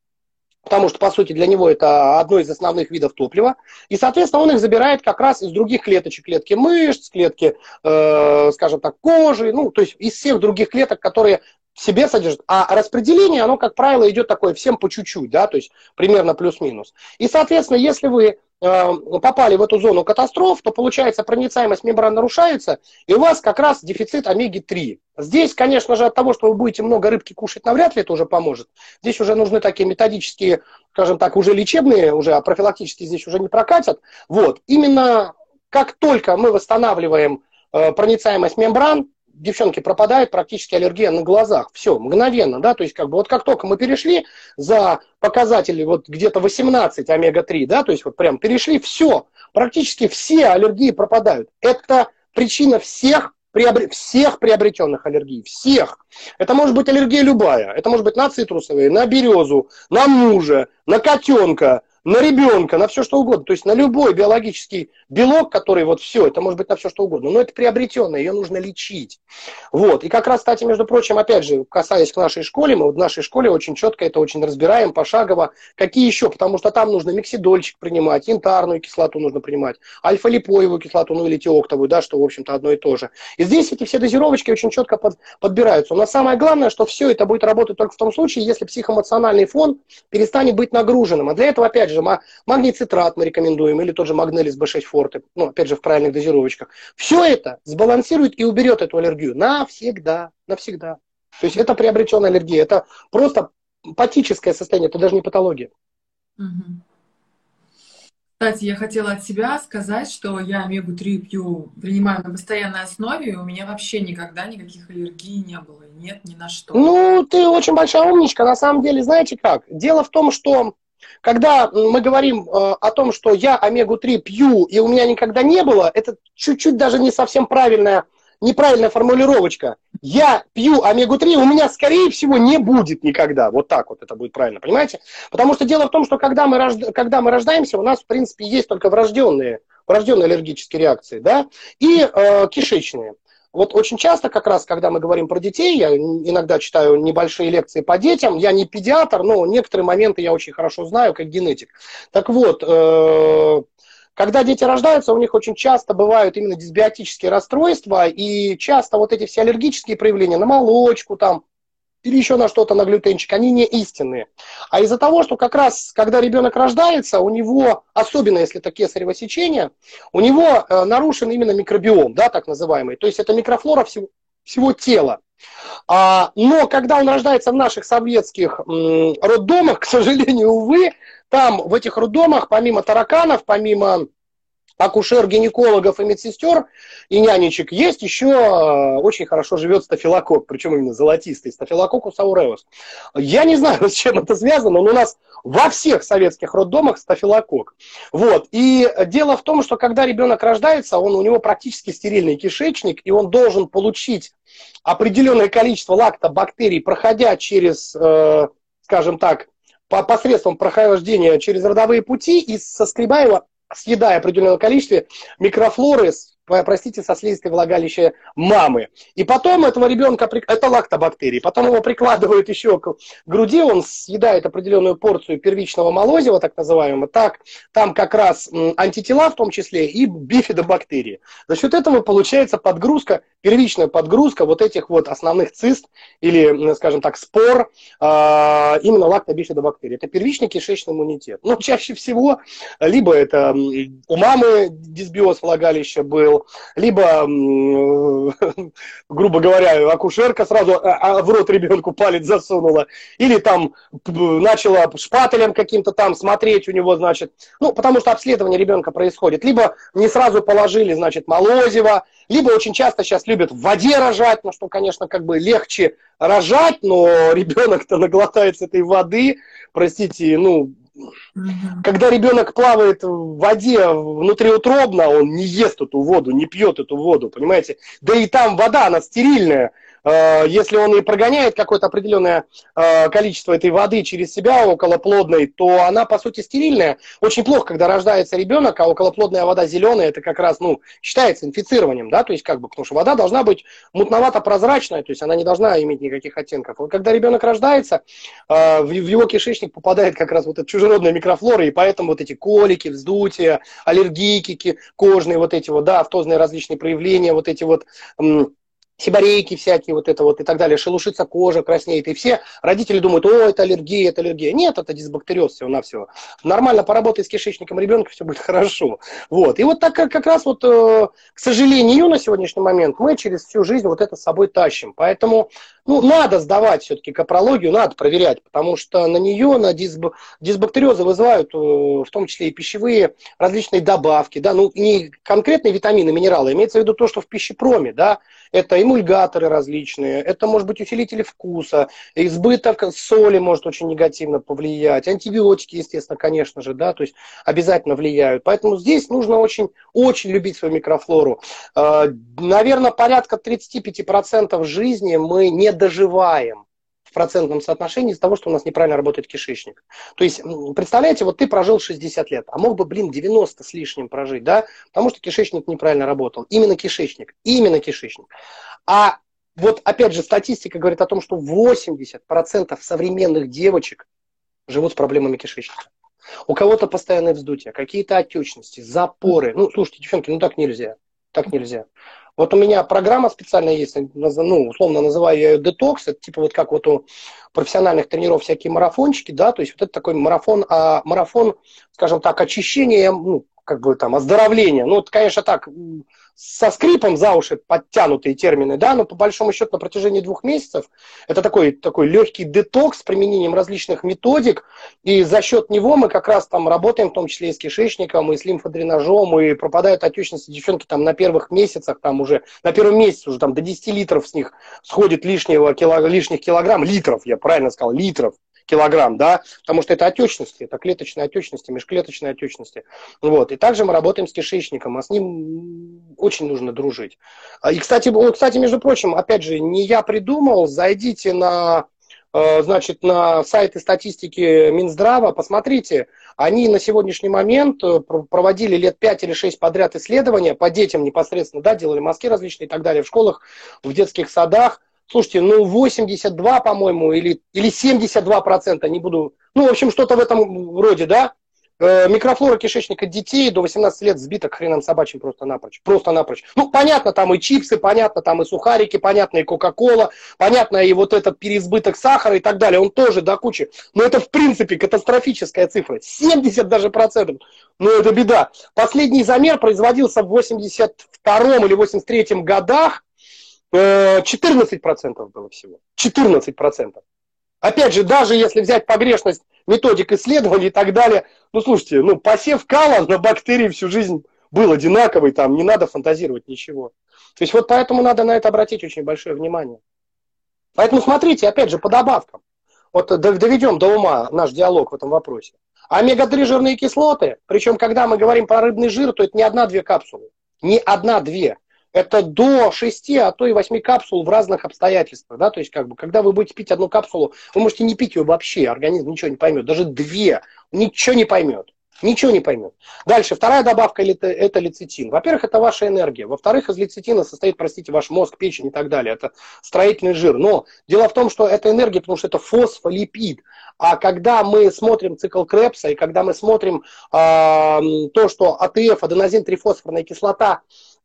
потому что, по сути, для него это одно из основных видов топлива. И, соответственно, он их забирает как раз из других клеточек, клетки мышц, клетки, э, скажем так, кожи, ну, то есть из всех других клеток, которые себе содержит. А распределение, оно, как правило, идет такое всем по чуть-чуть, да, то есть примерно плюс-минус. И, соответственно, если вы попали в эту зону катастроф, то, получается, проницаемость мембран нарушается, и у вас как раз дефицит омеги-3. Здесь, конечно же, от того, что вы будете много рыбки кушать, навряд ли это уже поможет. Здесь уже нужны такие методические, скажем так, уже лечебные, уже а профилактические здесь уже не прокатят. Вот. Именно как только мы восстанавливаем э, проницаемость мембран, девчонки, пропадает практически аллергия на глазах. Все, мгновенно, да, то есть как бы вот как только мы перешли за показатели вот где-то 18 омега-3, да, то есть вот прям перешли, все, практически все аллергии пропадают. Это причина всех приобр... всех приобретенных аллергий, всех. Это может быть аллергия любая. Это может быть на цитрусовые, на березу, на мужа, на котенка, на ребенка, на все что угодно. То есть на любой биологический белок, который вот все, это может быть на все что угодно. Но это приобретенное, ее нужно лечить. Вот. И как раз, кстати, между прочим, опять же, касаясь к нашей школе, мы в нашей школе очень четко это очень разбираем, пошагово. Какие еще? Потому что там нужно миксидольчик принимать, янтарную кислоту нужно принимать, альфа-липоевую кислоту, ну или тиоктовую, да, что, в общем-то, одно и то же. И здесь эти все дозировочки очень четко под, подбираются. Но самое главное, что все это будет работать только в том случае, если психоэмоциональный фон перестанет быть нагруженным. А для этого, опять опять же, магний цитрат мы рекомендуем, или тот же магнелис B6 форте, ну, опять же, в правильных дозировочках. Все это сбалансирует и уберет эту аллергию навсегда, навсегда. То есть это приобретенная аллергия, это просто патическое состояние, это даже не патология. Угу. Кстати, я хотела от себя сказать, что я омегу-3 пью, принимаю на постоянной основе, и у меня вообще никогда никаких аллергий не было. Нет, ни на что. Ну, ты очень большая умничка. На самом деле, знаете как? Дело в том, что когда мы говорим э, о том, что я омегу-3 пью, и у меня никогда не было, это чуть-чуть даже не совсем правильная неправильная формулировочка. Я пью омегу-3, у меня, скорее всего, не будет никогда. Вот так вот это будет правильно, понимаете? Потому что дело в том, что когда мы, рожд... когда мы рождаемся, у нас, в принципе, есть только врожденные, врожденные аллергические реакции, да, и э, кишечные. Вот очень часто, как раз, когда мы говорим про детей, я иногда читаю небольшие лекции по детям, я не педиатр, но некоторые моменты я очень хорошо знаю, как генетик. Так вот, э, когда дети рождаются, у них очень часто бывают именно дисбиотические расстройства, и часто вот эти все аллергические проявления на молочку там, или еще на что-то, на глютенчик, они не истинные. А из-за того, что как раз, когда ребенок рождается, у него, особенно если это кесарево сечение, у него э, нарушен именно микробиом, да, так называемый. То есть это микрофлора всего, всего тела. А, но когда он рождается в наших советских м, роддомах, к сожалению, увы, там, в этих роддомах, помимо тараканов, помимо акушер, гинекологов и медсестер и нянечек, есть еще э, очень хорошо живет стафилокок, причем именно золотистый, стафилококус ауреус. Я не знаю, с чем это связано, но у нас во всех советских роддомах стафилокок. Вот. И дело в том, что когда ребенок рождается, он, у него практически стерильный кишечник, и он должен получить определенное количество лактобактерий, проходя через, э, скажем так, по посредством прохождения через родовые пути и соскребая, съедая определенное количество микрофлоры простите, со слизистой влагалища мамы. И потом этого ребенка, это лактобактерии, потом его прикладывают еще к груди, он съедает определенную порцию первичного молозива, так называемого, так, там как раз антитела в том числе и бифидобактерии. За счет этого получается подгрузка, первичная подгрузка вот этих вот основных цист или, скажем так, спор а, именно лактобифидобактерий. Это первичный кишечный иммунитет. Но чаще всего либо это у мамы дисбиоз влагалища был, либо, грубо говоря, акушерка сразу а, а, в рот ребенку палец засунула, или там начала шпателем каким-то там смотреть у него, значит, ну, потому что обследование ребенка происходит, либо не сразу положили, значит, молозиво, либо очень часто сейчас любят в воде рожать, ну, что, конечно, как бы легче рожать, но ребенок-то наглотается этой воды, простите, ну, когда ребенок плавает в воде внутриутробно, он не ест эту воду, не пьет эту воду, понимаете? Да и там вода, она стерильная. Э, если он и прогоняет какое-то определенное э, количество этой воды через себя околоплодной, то она, по сути, стерильная. Очень плохо, когда рождается ребенок, а околоплодная вода зеленая, это как раз, ну, считается инфицированием, да, то есть как бы, потому что вода должна быть мутновато-прозрачная, то есть она не должна иметь никаких оттенков. Вот когда ребенок рождается, э, в его кишечник попадает как раз вот эта чужеродная микрофлора, и поэтому вот эти колики, вздутия, аллергики кожные, вот эти вот, да, автозные различные проявления, вот эти вот сибарейки всякие, вот это вот и так далее, шелушится кожа, краснеет, и все родители думают, о, это аллергия, это аллергия. Нет, это дисбактериоз всего-навсего. Нормально поработай с кишечником ребенка, все будет хорошо. Вот. И вот так как раз вот, э, к сожалению, на сегодняшний момент мы через всю жизнь вот это с собой тащим. Поэтому, ну, надо сдавать все-таки капрологию, надо проверять, потому что на нее, на дисб... дисбактериозы вызывают э, в том числе и пищевые различные добавки, да, ну, не конкретные витамины, минералы, имеется в виду то, что в пищепроме, да, это эмульгаторы различные, это может быть усилители вкуса, избыток соли может очень негативно повлиять, антибиотики, естественно, конечно же, да, то есть обязательно влияют. Поэтому здесь нужно очень, очень любить свою микрофлору. А, Наверное, порядка 35% жизни мы не доживаем в процентном соотношении из-за того, что у нас неправильно работает кишечник. То есть, представляете, вот ты прожил 60 лет, а мог бы, блин, 90 с лишним прожить, да, потому что кишечник неправильно работал. Именно кишечник, именно кишечник. А вот, опять же, статистика говорит о том, что 80% современных девочек живут с проблемами кишечника. У кого-то постоянное вздутие, какие-то отечности, запоры. Ну, слушайте, девчонки, ну так нельзя. Так нельзя. Вот у меня программа специальная есть, ну, условно называю я ее детокс, это типа вот как вот у профессиональных тренеров всякие марафончики, да, то есть вот это такой марафон, а марафон, скажем так, очищения, ну, как бы там оздоровления. Ну, это, конечно, так, со скрипом за уши подтянутые термины, да, но по большому счету на протяжении двух месяцев это такой, такой легкий детокс с применением различных методик, и за счет него мы как раз там работаем, в том числе и с кишечником, и с лимфодренажом, и пропадают отечности девчонки там на первых месяцах, там уже, на первом месяце уже там до 10 литров с них сходит лишнего, кило, лишних килограмм, литров, я правильно сказал, литров, килограмм, да, потому что это отечности, это клеточные отечности, межклеточные отечности. Вот. И также мы работаем с кишечником, а с ним очень нужно дружить. А, и, кстати, кстати, между прочим, опять же, не я придумал, зайдите на э, значит, на сайты статистики Минздрава, посмотрите, они на сегодняшний момент э, проводили лет 5 или 6 подряд исследования по детям непосредственно, да, делали мазки различные и так далее в школах, в детских садах, Слушайте, ну 82, по-моему, или, или 72 процента, не буду... Ну, в общем, что-то в этом роде, да? Э, микрофлора кишечника детей до 18 лет сбита к хренам собачьим просто напрочь. Просто напрочь. Ну, понятно, там и чипсы, понятно, там и сухарики, понятно, и Кока-Кола, понятно, и вот этот переизбыток сахара и так далее, он тоже до кучи. Но это, в принципе, катастрофическая цифра. 70 даже процентов. Ну, это беда. Последний замер производился в 82 или 83 годах, 14% было всего. 14%. Опять же, даже если взять погрешность методик исследований и так далее, ну, слушайте, ну, посев кала на бактерии всю жизнь был одинаковый, там не надо фантазировать ничего. То есть вот поэтому надо на это обратить очень большое внимание. Поэтому смотрите, опять же, по добавкам. Вот доведем до ума наш диалог в этом вопросе. Омега-3 жирные кислоты, причем когда мы говорим про рыбный жир, то это не одна-две капсулы. Не одна-две это до 6, а то и 8 капсул в разных обстоятельствах. Да? То есть, как бы, когда вы будете пить одну капсулу, вы можете не пить ее вообще, организм ничего не поймет. Даже две, ничего не поймет. Ничего не поймет. Дальше, вторая добавка – это лецитин. Во-первых, это ваша энергия. Во-вторых, из лецитина состоит, простите, ваш мозг, печень и так далее. Это строительный жир. Но дело в том, что это энергия, потому что это фосфолипид. А когда мы смотрим цикл Крепса, и когда мы смотрим э, то, что АТФ, аденозин-трифосфорная кислота,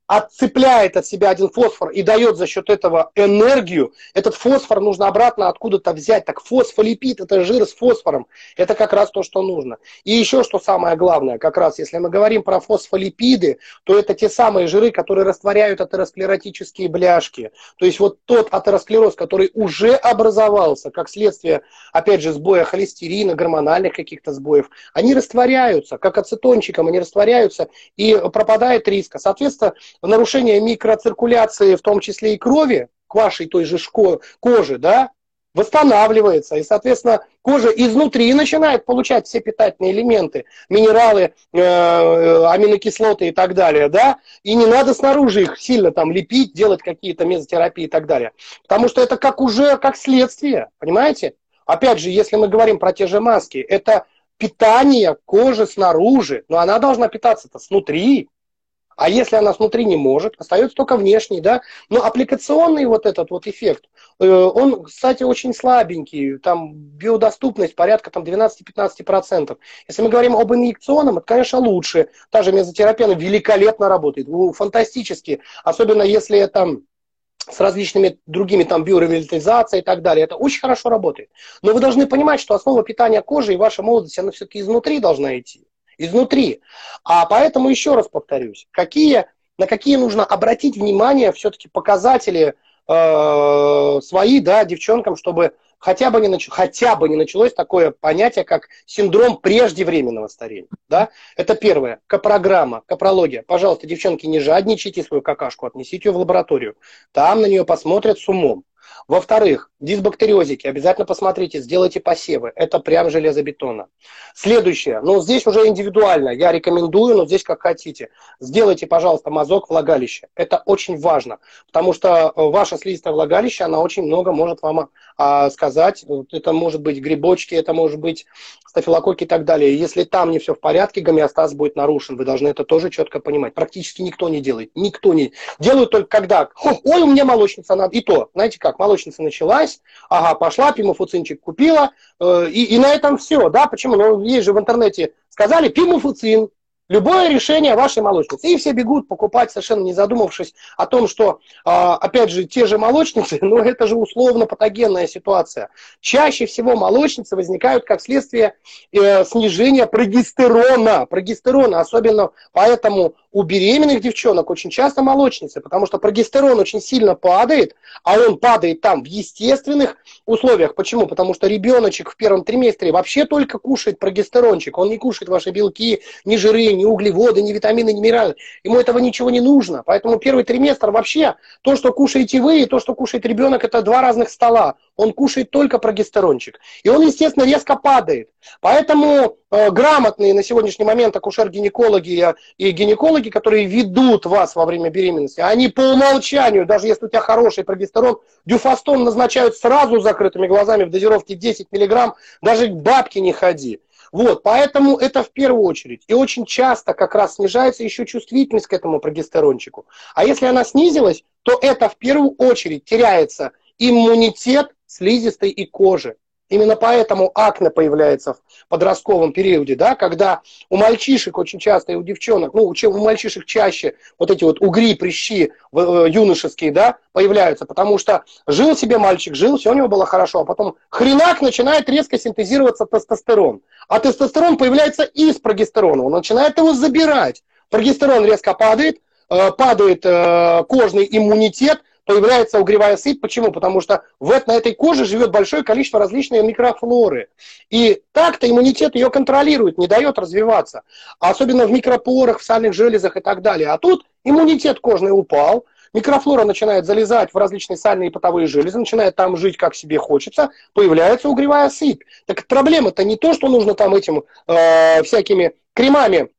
отцепляет от себя один фосфор и дает за счет этого энергию, этот фосфор нужно обратно откуда-то взять. Так фосфолипид – это жир с фосфором. Это как раз то, что нужно. И еще что самое главное, как раз если мы говорим про фосфолипиды, то это те самые жиры, которые растворяют атеросклеротические бляшки. То есть вот тот атеросклероз, который уже образовался, как следствие, опять же, сбоя холестерина, гормональных каких-то сбоев, они растворяются, как ацетончиком, они растворяются и пропадает риска. Соответственно, нарушение микроциркуляции, в том числе и крови, к вашей той же шко, коже, да, восстанавливается. И, соответственно, кожа изнутри начинает получать все питательные элементы, минералы, э, аминокислоты и так далее, да, и не надо снаружи их сильно там лепить, делать какие-то мезотерапии и так далее. Потому что это как уже как следствие, понимаете? Опять же, если мы говорим про те же маски, это питание кожи снаружи, но она должна питаться-то снутри, а если она снутри не может, остается только внешний, да. Но аппликационный вот этот вот эффект, э, он, кстати, очень слабенький. Там биодоступность порядка там 12-15%. Если мы говорим об инъекционном, это, конечно, лучше. Та же мезотерапия великолепно работает, фантастически. Особенно если это с различными другими там биоревитализацией и так далее. Это очень хорошо работает. Но вы должны понимать, что основа питания кожи и ваша молодость, она все-таки изнутри должна идти изнутри. А поэтому еще раз повторюсь, какие, на какие нужно обратить внимание все-таки показатели э, свои, да, девчонкам, чтобы хотя бы, не нач... хотя бы не началось такое понятие, как синдром преждевременного старения. Да? Это первое. Капрограмма, капрология. Пожалуйста, девчонки, не жадничайте свою какашку, отнесите ее в лабораторию. Там на нее посмотрят с умом. Во-вторых, дисбактериозики. Обязательно посмотрите, сделайте посевы. Это прям железобетонно. Следующее. Ну, здесь уже индивидуально. Я рекомендую, но здесь как хотите. Сделайте, пожалуйста, мазок влагалища. Это очень важно. Потому что э, ваша слизистая влагалище, она очень много может вам а, сказать. Это может быть грибочки, это может быть стафилококки и так далее. Если там не все в порядке, гомеостаз будет нарушен. Вы должны это тоже четко понимать. Практически никто не делает. Никто не делают только когда, ой, у меня молочница надо. И то, знаете как, молочница началась, ага, пошла, пимофуцинчик купила, э, и, и на этом все, да, почему? Ну, есть же в интернете сказали пимофуцин, любое решение вашей молочницы. И все бегут покупать, совершенно не задумавшись о том, что, а, опять же, те же молочницы, но это же условно патогенная ситуация. Чаще всего молочницы возникают как следствие э, снижения прогестерона. Прогестерона, особенно поэтому у беременных девчонок очень часто молочницы, потому что прогестерон очень сильно падает, а он падает там в естественных условиях. Почему? Потому что ребеночек в первом триместре вообще только кушает прогестерончик, он не кушает ваши белки, ни жиры, ни углеводы, ни витамины, ни минералы. Ему этого ничего не нужно. Поэтому первый триместр вообще, то, что кушаете вы, и то, что кушает ребенок, это два разных стола. Он кушает только прогестерончик. И он, естественно, резко падает. Поэтому э, грамотные на сегодняшний момент акушер-гинекологи и гинекологи, которые ведут вас во время беременности, они по умолчанию, даже если у тебя хороший прогестерон, дюфастон назначают сразу закрытыми глазами в дозировке 10 миллиграмм, даже к бабке не ходи. Вот, поэтому это в первую очередь. И очень часто как раз снижается еще чувствительность к этому прогестерончику. А если она снизилась, то это в первую очередь теряется иммунитет слизистой и кожи. Именно поэтому акне появляется в подростковом периоде, да, когда у мальчишек очень часто и у девчонок, ну, у мальчишек чаще вот эти вот угри, прыщи э, юношеские, да, появляются, потому что жил себе мальчик, жил, все у него было хорошо, а потом хренак начинает резко синтезироваться тестостерон. А тестостерон появляется из прогестерона, он начинает его забирать. Прогестерон резко падает, э, падает э, кожный иммунитет, появляется угревая сыпь. Почему? Потому что в, на этой коже живет большое количество различной микрофлоры. И так-то иммунитет ее контролирует, не дает развиваться. Особенно в микропорах, в сальных железах и так далее. А тут иммунитет кожный упал, микрофлора начинает залезать в различные сальные и потовые железы, начинает там жить, как себе хочется, появляется угревая сыпь. Так проблема-то не то, что нужно там этим э, всякими кремами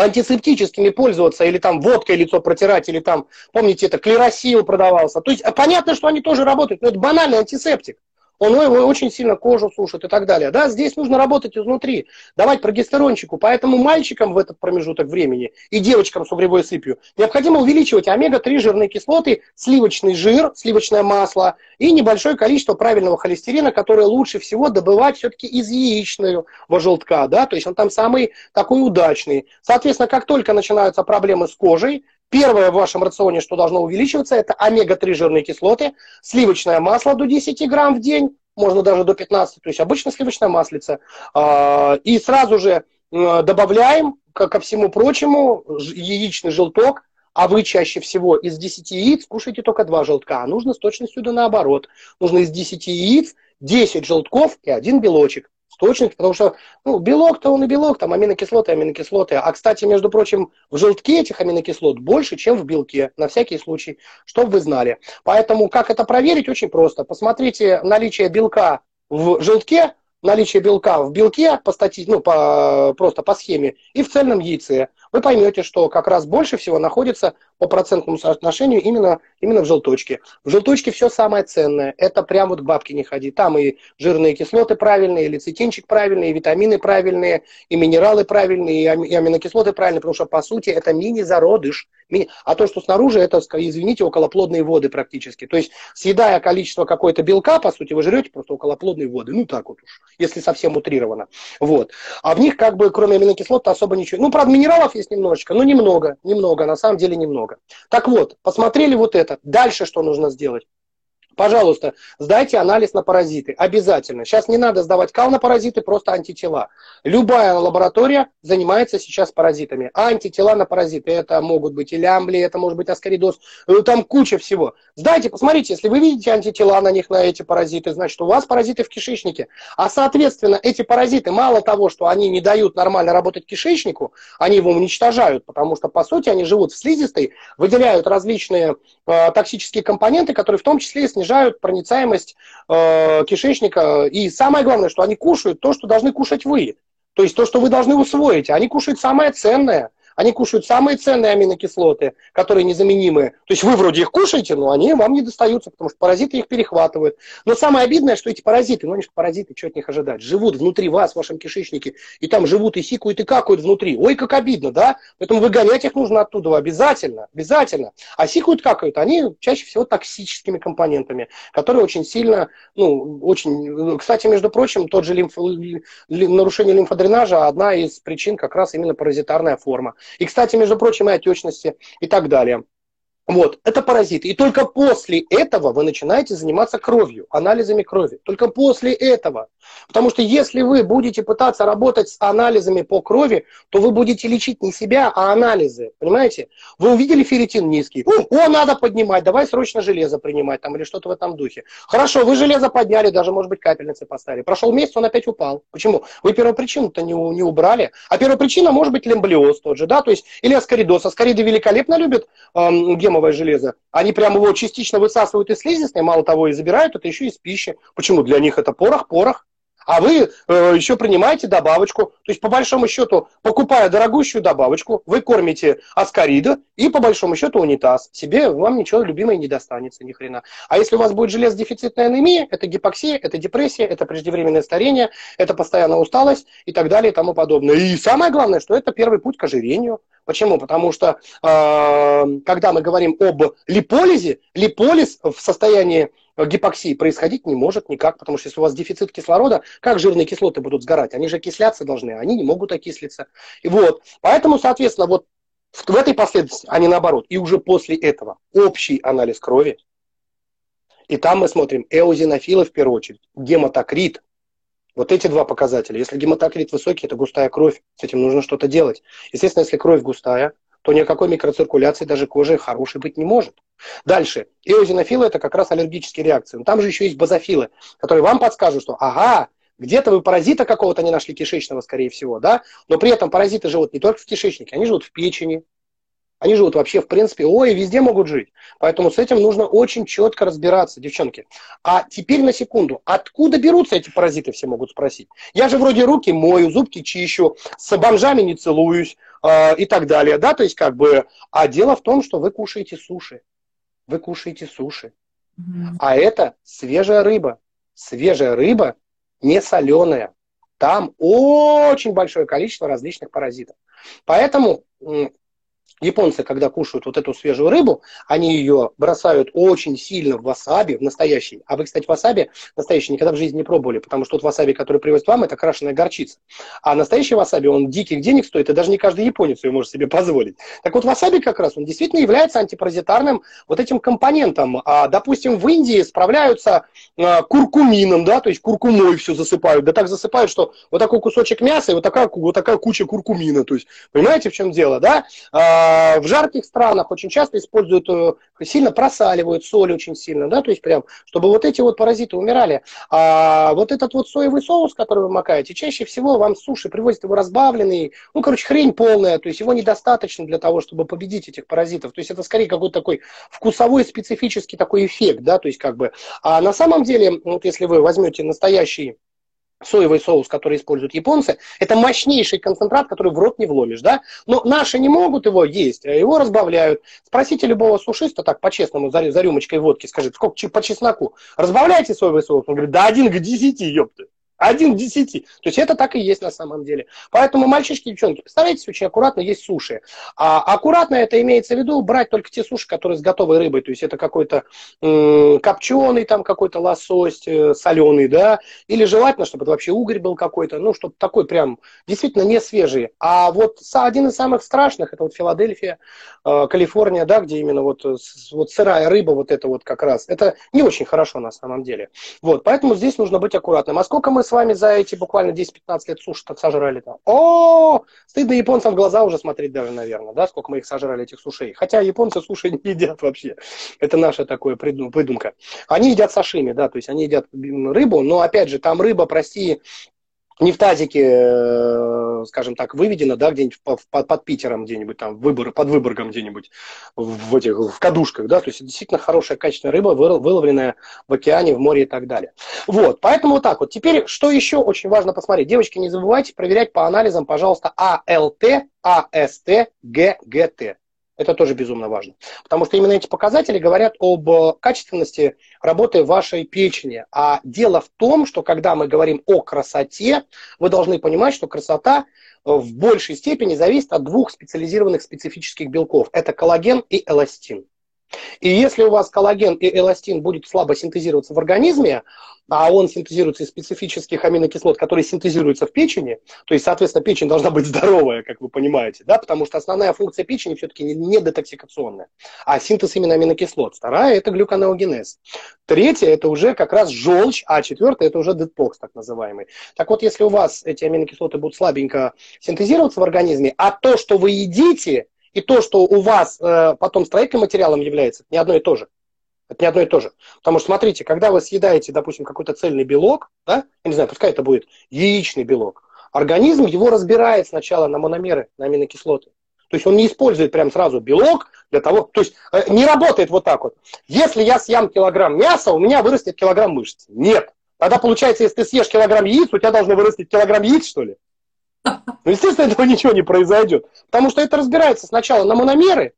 антисептическими пользоваться, или там водкой лицо протирать, или там, помните, это клеросил продавался. То есть понятно, что они тоже работают, но это банальный антисептик он его очень сильно кожу сушит и так далее. Да, здесь нужно работать изнутри, давать прогестерончику. Поэтому мальчикам в этот промежуток времени и девочкам с угревой сыпью необходимо увеличивать омега-3 жирные кислоты, сливочный жир, сливочное масло и небольшое количество правильного холестерина, которое лучше всего добывать все-таки из яичного желтка. Да? То есть он там самый такой удачный. Соответственно, как только начинаются проблемы с кожей, Первое в вашем рационе, что должно увеличиваться, это омега-3 жирные кислоты, сливочное масло до 10 грамм в день, можно даже до 15, то есть обычно сливочное маслице. А, и сразу же добавляем, ко всему прочему, яичный желток, а вы чаще всего из 10 яиц кушаете только 2 желтка, а нужно с точностью да наоборот. Нужно из 10 яиц 10 желтков и один белочек точности, потому что ну, белок-то он и белок, там аминокислоты, аминокислоты. А, кстати, между прочим, в желтке этих аминокислот больше, чем в белке, на всякий случай, чтобы вы знали. Поэтому как это проверить, очень просто. Посмотрите наличие белка в желтке, наличие белка в белке по стати, ну, по, просто по схеме и в цельном яйце вы поймете, что как раз больше всего находится по процентному соотношению именно, именно в желточке. В желточке все самое ценное. Это прям вот к бабке не ходи. Там и жирные кислоты правильные, и лецитинчик правильный, и витамины правильные, и минералы правильные, и аминокислоты правильные, потому что, по сути, это мини-зародыш. А то, что снаружи, это, извините, околоплодные воды практически. То есть, съедая количество какой-то белка, по сути, вы жрете просто околоплодные воды. Ну, так вот уж, если совсем утрированно. Вот. А в них, как бы, кроме аминокислот, особо ничего. Ну, правда, минералов есть немножечко, но немного, немного, на самом деле немного. Так вот, посмотрели вот это. Дальше что нужно сделать? Пожалуйста, сдайте анализ на паразиты. Обязательно. Сейчас не надо сдавать кал на паразиты, просто антитела. Любая лаборатория занимается сейчас паразитами. антитела на паразиты. Это могут быть и лямбли, это может быть аскаридоз. Ну, там куча всего. Сдайте, посмотрите, если вы видите антитела на них, на эти паразиты, значит, у вас паразиты в кишечнике. А, соответственно, эти паразиты, мало того, что они не дают нормально работать кишечнику, они его уничтожают, потому что, по сути, они живут в слизистой, выделяют различные э, токсические компоненты, которые в том числе и снижают проницаемость э, кишечника. И самое главное, что они кушают то, что должны кушать вы. То есть то, что вы должны усвоить. Они кушают самое ценное. Они кушают самые ценные аминокислоты, которые незаменимые. То есть вы вроде их кушаете, но они вам не достаются, потому что паразиты их перехватывают. Но самое обидное, что эти паразиты, ну они же паразиты, что от них ожидать, живут внутри вас, в вашем кишечнике, и там живут и сикают, и какают внутри. Ой, как обидно, да? Поэтому выгонять их нужно оттуда обязательно, обязательно. А сикают, какают, они чаще всего токсическими компонентами, которые очень сильно, ну, очень... Кстати, между прочим, тот же лимф... нарушение лимфодренажа одна из причин как раз именно паразитарная форма. И, кстати, между прочим, и отечности и так далее. Вот, это паразиты. И только после этого вы начинаете заниматься кровью, анализами крови. Только после этого. Потому что если вы будете пытаться работать с анализами по крови, то вы будете лечить не себя, а анализы. Понимаете? Вы увидели ферритин низкий. О, надо поднимать, давай срочно железо принимать там или что-то в этом духе. Хорошо, вы железо подняли, даже, может быть, капельницы поставили. Прошел месяц, он опять упал. Почему? Вы первопричину-то не, не убрали. А первопричина может быть лемблиоз тот же, да, то есть, или аскоридоз. Аскориды великолепно любят эм, гемовое железо. Они прямо его частично высасывают из слизистой, мало того, и забирают это еще из пищи. Почему? Для них это порох, порох а вы э, еще принимаете добавочку. То есть, по большому счету, покупая дорогущую добавочку, вы кормите аскарида и, по большому счету, унитаз. Себе вам ничего любимое не достанется, ни хрена. А если у вас будет железодефицитная анемия, это гипоксия, это депрессия, это преждевременное старение, это постоянная усталость и так далее и тому подобное. И самое главное, что это первый путь к ожирению. Почему? Потому что э, когда мы говорим об липолизе, липолиз в состоянии гипоксии происходить не может никак, потому что если у вас дефицит кислорода, как жирные кислоты будут сгорать? Они же окисляться должны, они не могут окислиться. И вот, поэтому, соответственно, вот в этой последовательности, а не наоборот. И уже после этого общий анализ крови. И там мы смотрим эозинофилы в первую очередь, гематокрит. Вот эти два показателя. Если гематокрит высокий, это густая кровь. С этим нужно что-то делать. Естественно, если кровь густая, то никакой микроциркуляции даже кожи хорошей быть не может. Дальше. Эозинофилы – это как раз аллергические реакции. Но там же еще есть базофилы, которые вам подскажут, что ага, где-то вы паразита какого-то не нашли кишечного, скорее всего, да? Но при этом паразиты живут не только в кишечнике, они живут в печени, они живут вообще, в принципе, ой, везде могут жить. Поэтому с этим нужно очень четко разбираться, девчонки. А теперь на секунду, откуда берутся эти паразиты, все могут спросить. Я же вроде руки мою, зубки чищу, с бомжами не целуюсь э, и так далее, да, то есть как бы... А дело в том, что вы кушаете суши. Вы кушаете суши. А это свежая рыба. Свежая рыба не соленая. Там очень большое количество различных паразитов. Поэтому Японцы, когда кушают вот эту свежую рыбу, они ее бросают очень сильно в васаби, в настоящий. А вы, кстати, васаби настоящий никогда в жизни не пробовали, потому что тот васаби, который привозят вам, это крашеная горчица. А настоящий васаби, он диких денег стоит, и даже не каждый японец ее может себе позволить. Так вот, васаби как раз, он действительно является антипаразитарным вот этим компонентом. А, допустим, в Индии справляются а, куркумином, да, то есть куркумой все засыпают, да так засыпают, что вот такой кусочек мяса и вот такая, вот такая куча куркумина. То есть, понимаете, в чем дело, да? А, в жарких странах очень часто используют, э, сильно просаливают соль очень сильно, да, то есть прям, чтобы вот эти вот паразиты умирали. А вот этот вот соевый соус, который вы макаете, чаще всего вам суши привозят его разбавленный, ну, короче, хрень полная, то есть его недостаточно для того, чтобы победить этих паразитов. То есть это скорее какой-то такой вкусовой специфический такой эффект, да, то есть как бы. А на самом деле, вот если вы возьмете настоящий соевый соус, который используют японцы, это мощнейший концентрат, который в рот не вломишь, да? Но наши не могут его есть, а его разбавляют. Спросите любого сушиста, так, по-честному, за, за рюмочкой водки, скажите, сколько по чесноку? Разбавляйте соевый соус? Он говорит, да один к десяти, ёпты. Один к десяти. То есть это так и есть на самом деле. Поэтому, мальчишки, девчонки, постарайтесь очень аккуратно есть суши. А аккуратно это имеется в виду брать только те суши, которые с готовой рыбой. То есть это какой-то э, копченый, там какой-то лосось, э, соленый, да. Или желательно, чтобы это вообще угорь был какой-то. Ну, чтобы такой прям действительно не свежий. А вот один из самых страшных, это вот Филадельфия, э, Калифорния, да, где именно вот, э, вот сырая рыба, вот это вот как раз. Это не очень хорошо на самом деле. Вот, поэтому здесь нужно быть аккуратным. А сколько мы с вами за эти буквально 10-15 лет суши так сожрали там. О, стыдно японцам в глаза уже смотреть даже, наверное, да, сколько мы их сожрали, этих сушей. Хотя японцы суши не едят вообще. Это наша такое выдумка. Они едят сашими, да, то есть они едят рыбу, но опять же, там рыба, прости, не в тазике, э, скажем так, выведено, да, где-нибудь под, под Питером, где-нибудь там, выбор, под Выборгом где-нибудь, в этих, в кадушках, да, то есть действительно хорошая качественная рыба, выловленная в океане, в море и так далее. Вот, поэтому вот так вот. Теперь, что еще очень важно посмотреть? Девочки, не забывайте проверять по анализам, пожалуйста, АЛТ, АСТ, ГГТ. Это тоже безумно важно. Потому что именно эти показатели говорят об э, качественности работы вашей печени. А дело в том, что когда мы говорим о красоте, вы должны понимать, что красота э, в большей степени зависит от двух специализированных специфических белков. Это коллаген и эластин. И если у вас коллаген и эластин будет слабо синтезироваться в организме, а он синтезируется из специфических аминокислот, которые синтезируются в печени, то есть, соответственно, печень должна быть здоровая, как вы понимаете, да, потому что основная функция печени все-таки не детоксикационная, а синтез именно аминокислот. Вторая – это глюконеогенез. Третья – это уже как раз желчь, а четвертая – это уже детокс, так называемый. Так вот, если у вас эти аминокислоты будут слабенько синтезироваться в организме, а то, что вы едите, и то, что у вас э, потом строительным материалом является, не одно и то же. Это не одно и то же. Потому что, смотрите, когда вы съедаете, допустим, какой-то цельный белок, да, я не знаю, пускай это будет яичный белок, организм его разбирает сначала на мономеры, на аминокислоты. То есть он не использует прям сразу белок для того, то есть э, не работает вот так вот. Если я съем килограмм мяса, у меня вырастет килограмм мышц. Нет. Тогда получается, если ты съешь килограмм яиц, у тебя должно вырасти килограмм яиц, что ли? Ну, естественно, этого ничего не произойдет. Потому что это разбирается сначала на мономеры.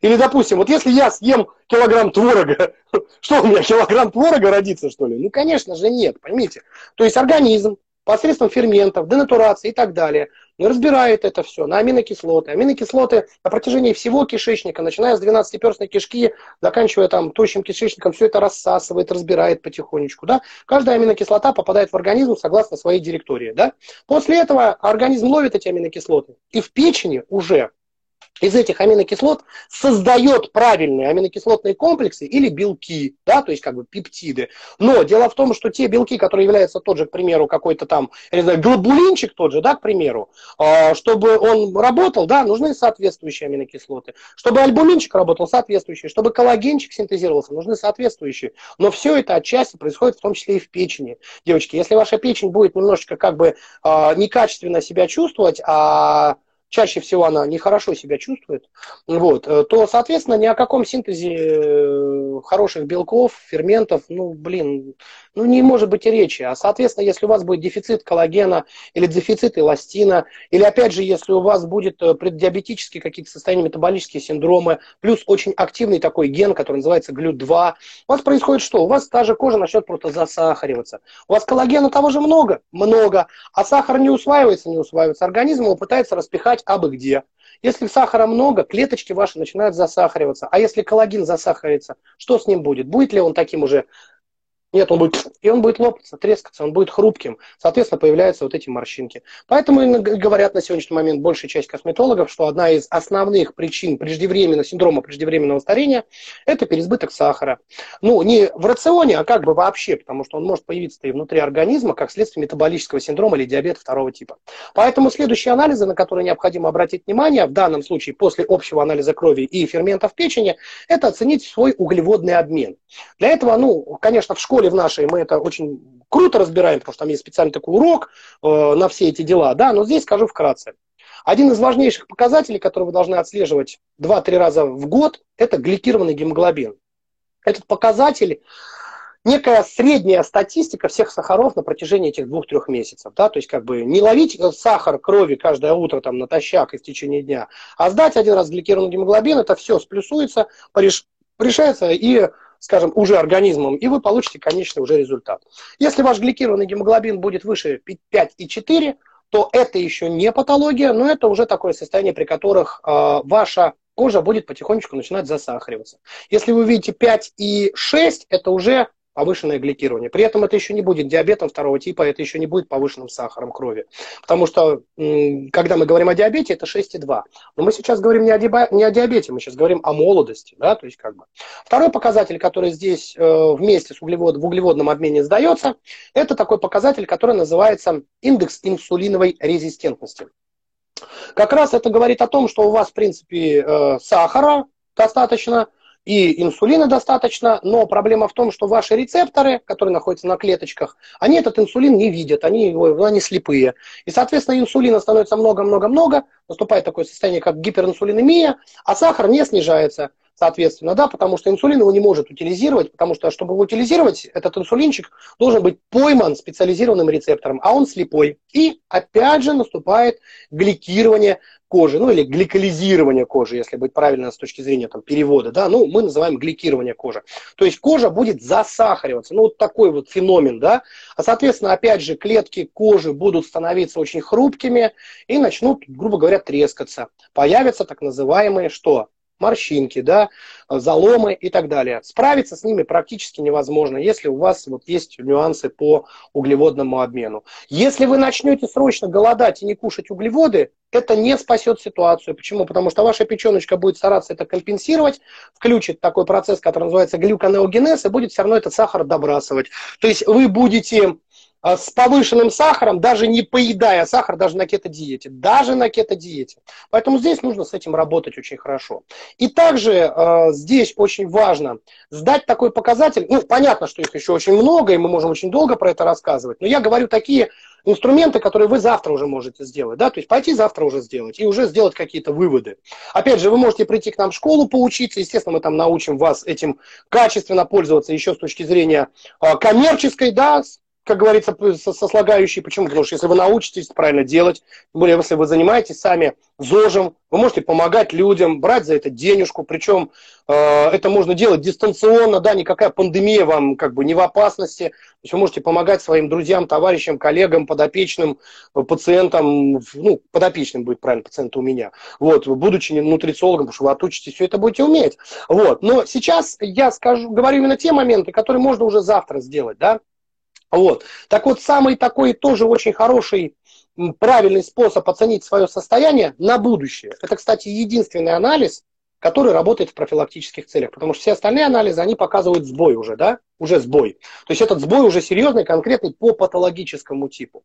Или, допустим, вот если я съем килограмм творога, что у меня, килограмм творога родится, что ли? Ну, конечно же, нет, поймите. То есть организм посредством ферментов, денатурации и так далее, разбирает это все на аминокислоты. Аминокислоты на протяжении всего кишечника, начиная с 12-перстной кишки, заканчивая там тощим кишечником, все это рассасывает, разбирает потихонечку. Да? Каждая аминокислота попадает в организм согласно своей директории. Да? После этого организм ловит эти аминокислоты. И в печени уже из этих аминокислот создает правильные аминокислотные комплексы или белки, да, то есть как бы пептиды. Но дело в том, что те белки, которые являются тот же, к примеру, какой-то там, я не знаю, глобулинчик тот же, да, к примеру, а, чтобы он работал, да, нужны соответствующие аминокислоты. Чтобы альбуминчик работал, соответствующие. Чтобы коллагенчик синтезировался, нужны соответствующие. Но все это отчасти происходит в том числе и в печени. Девочки, если ваша печень будет немножечко как бы а, некачественно себя чувствовать, а чаще всего она нехорошо себя чувствует, вот, э, то, соответственно, ни о каком синтезе э, хороших белков, ферментов, ну, блин, ну, не может быть и речи. А, соответственно, если у вас будет дефицит коллагена или дефицит эластина, или, опять же, если у вас будет э, преддиабетические какие-то состояния, метаболические синдромы, плюс очень активный такой ген, который называется глют-2, у вас происходит что? У вас та же кожа начнет просто засахариваться. У вас коллагена того же много? Много. А сахар не усваивается, не усваивается. Организм его пытается распихать абы где. Если сахара много, клеточки ваши начинают засахариваться. А если коллаген засахарится, что с ним будет? Будет ли он таким уже нет, он будет, и он будет лопаться, трескаться, он будет хрупким. Соответственно, появляются вот эти морщинки. Поэтому говорят на сегодняшний момент большая часть косметологов, что одна из основных причин преждевременного синдрома преждевременного старения – это переизбыток сахара. Ну, не в рационе, а как бы вообще, потому что он может появиться и внутри организма, как следствие метаболического синдрома или диабета второго типа. Поэтому следующие анализы, на которые необходимо обратить внимание, в данном случае после общего анализа крови и ферментов печени, это оценить свой углеводный обмен. Для этого, ну, конечно, в школе школе в нашей мы это очень круто разбираем, потому что там есть специальный такой урок э, на все эти дела, да, но здесь скажу вкратце. Один из важнейших показателей, который вы должны отслеживать 2-3 раза в год, это гликированный гемоглобин. Этот показатель некая средняя статистика всех сахаров на протяжении этих двух-трех месяцев. Да? То есть как бы не ловить сахар крови каждое утро там, натощак и в течение дня, а сдать один раз гликированный гемоглобин, это все сплюсуется, пореш... решается и скажем, уже организмом, и вы получите конечный уже результат. Если ваш гликированный гемоглобин будет выше 5,4, то это еще не патология, но это уже такое состояние, при которых э, ваша кожа будет потихонечку начинать засахариваться. Если вы видите 5,6, это уже повышенное гликирование. При этом это еще не будет диабетом второго типа, это еще не будет повышенным сахаром крови. Потому что, когда мы говорим о диабете, это 6,2. Но мы сейчас говорим не о, диабете, не о диабете, мы сейчас говорим о молодости. Да? То есть, как бы. Второй показатель, который здесь э, вместе с углевод, в углеводном обмене сдается, это такой показатель, который называется индекс инсулиновой резистентности. Как раз это говорит о том, что у вас, в принципе, э, сахара достаточно, и инсулина достаточно, но проблема в том, что ваши рецепторы, которые находятся на клеточках, они этот инсулин не видят, они, его, они слепые. И, соответственно, инсулина становится много-много-много, наступает такое состояние, как гиперинсулинемия, а сахар не снижается соответственно, да, потому что инсулин его не может утилизировать, потому что, чтобы его утилизировать, этот инсулинчик должен быть пойман специализированным рецептором, а он слепой. И опять же наступает гликирование кожи, ну или гликализирование кожи, если быть правильно с точки зрения там, перевода, да, ну мы называем гликирование кожи. То есть кожа будет засахариваться, ну вот такой вот феномен, да, а соответственно, опять же, клетки кожи будут становиться очень хрупкими и начнут, грубо говоря, трескаться. Появятся так называемые что? Морщинки, да, заломы и так далее. Справиться с ними практически невозможно, если у вас вот есть нюансы по углеводному обмену. Если вы начнете срочно голодать и не кушать углеводы, это не спасет ситуацию. Почему? Потому что ваша печеночка будет стараться это компенсировать, включит такой процесс, который называется глюконеогенез, и будет все равно этот сахар добрасывать. То есть вы будете с повышенным сахаром, даже не поедая сахар, даже на кето-диете. Даже на кето-диете. Поэтому здесь нужно с этим работать очень хорошо. И также э, здесь очень важно сдать такой показатель. Ну, понятно, что их еще очень много, и мы можем очень долго про это рассказывать. Но я говорю такие инструменты, которые вы завтра уже можете сделать. Да? То есть пойти завтра уже сделать и уже сделать какие-то выводы. Опять же, вы можете прийти к нам в школу поучиться. Естественно, мы там научим вас этим качественно пользоваться еще с точки зрения э, коммерческой, да, как говорится, сослагающие. Почему? Потому что если вы научитесь правильно делать, тем более если вы занимаетесь сами ЗОЖем, вы можете помогать людям, брать за это денежку, причем э, это можно делать дистанционно, да, никакая пандемия вам как бы не в опасности. То есть вы можете помогать своим друзьям, товарищам, коллегам, подопечным, пациентам, ну, подопечным будет правильно, пациент у меня, вот, будучи нутрициологом, потому что вы отучитесь, все это будете уметь. Вот. Но сейчас я скажу, говорю именно те моменты, которые можно уже завтра сделать, да, вот. Так вот, самый такой тоже очень хороший, правильный способ оценить свое состояние на будущее. Это, кстати, единственный анализ, который работает в профилактических целях. Потому что все остальные анализы, они показывают сбой уже, да? Уже сбой. То есть этот сбой уже серьезный, конкретный по патологическому типу.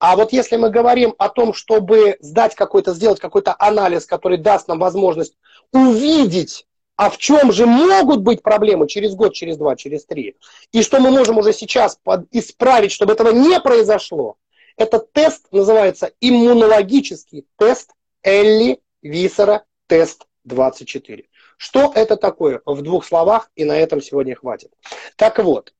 А вот если мы говорим о том, чтобы сдать какой-то, сделать какой-то анализ, который даст нам возможность увидеть а в чем же могут быть проблемы через год, через два, через три, и что мы можем уже сейчас исправить, чтобы этого не произошло, этот тест называется иммунологический тест Элли Висера тест 24. Что это такое? В двух словах, и на этом сегодня хватит. Так вот,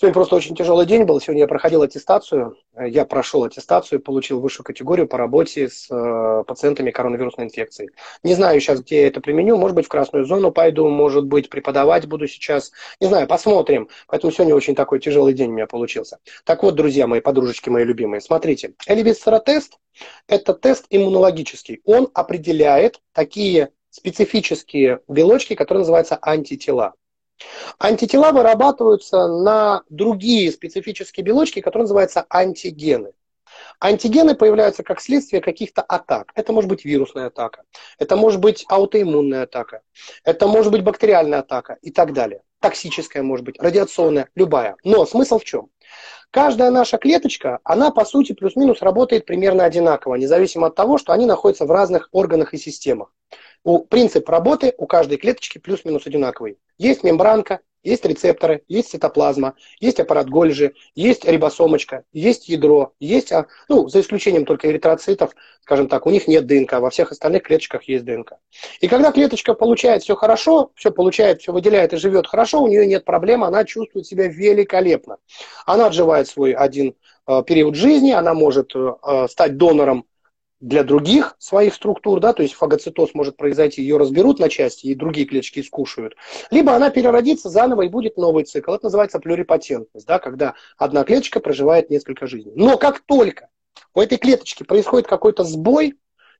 Сегодня просто очень тяжелый день был. Сегодня я проходил аттестацию. Я прошел аттестацию, получил высшую категорию по работе с э, пациентами коронавирусной инфекцией. Не знаю сейчас, где я это применю. Может быть, в красную зону пойду, может быть, преподавать буду сейчас. Не знаю, посмотрим. Поэтому сегодня очень такой тяжелый день у меня получился. Так вот, друзья мои, подружечки мои любимые, смотрите. Элевисцеротест – это тест иммунологический. Он определяет такие специфические белочки, которые называются антитела. Антитела вырабатываются на другие специфические белочки, которые называются антигены. Антигены появляются как следствие каких-то атак. Это может быть вирусная атака, это может быть аутоиммунная атака, это может быть бактериальная атака и так далее. Токсическая может быть, радиационная, любая. Но смысл в чем? Каждая наша клеточка, она по сути плюс-минус работает примерно одинаково, независимо от того, что они находятся в разных органах и системах. У, принцип работы у каждой клеточки плюс-минус одинаковый. Есть мембранка, есть рецепторы, есть цитоплазма, есть аппарат Гольжи, есть рибосомочка, есть ядро, есть, а, ну, за исключением только эритроцитов, скажем так, у них нет ДНК, во всех остальных клеточках есть ДНК. И когда клеточка получает все хорошо, все получает, все выделяет и живет хорошо, у нее нет проблем, она чувствует себя великолепно. Она отживает свой один э, период жизни, она может э, стать донором для других своих структур, да, то есть фагоцитоз может произойти, ее разберут на части, и другие клеточки скушают, либо она переродится заново и будет новый цикл. Это называется плюрипатентность, да, когда одна клеточка проживает несколько жизней. Но как только у этой клеточки происходит какой-то сбой,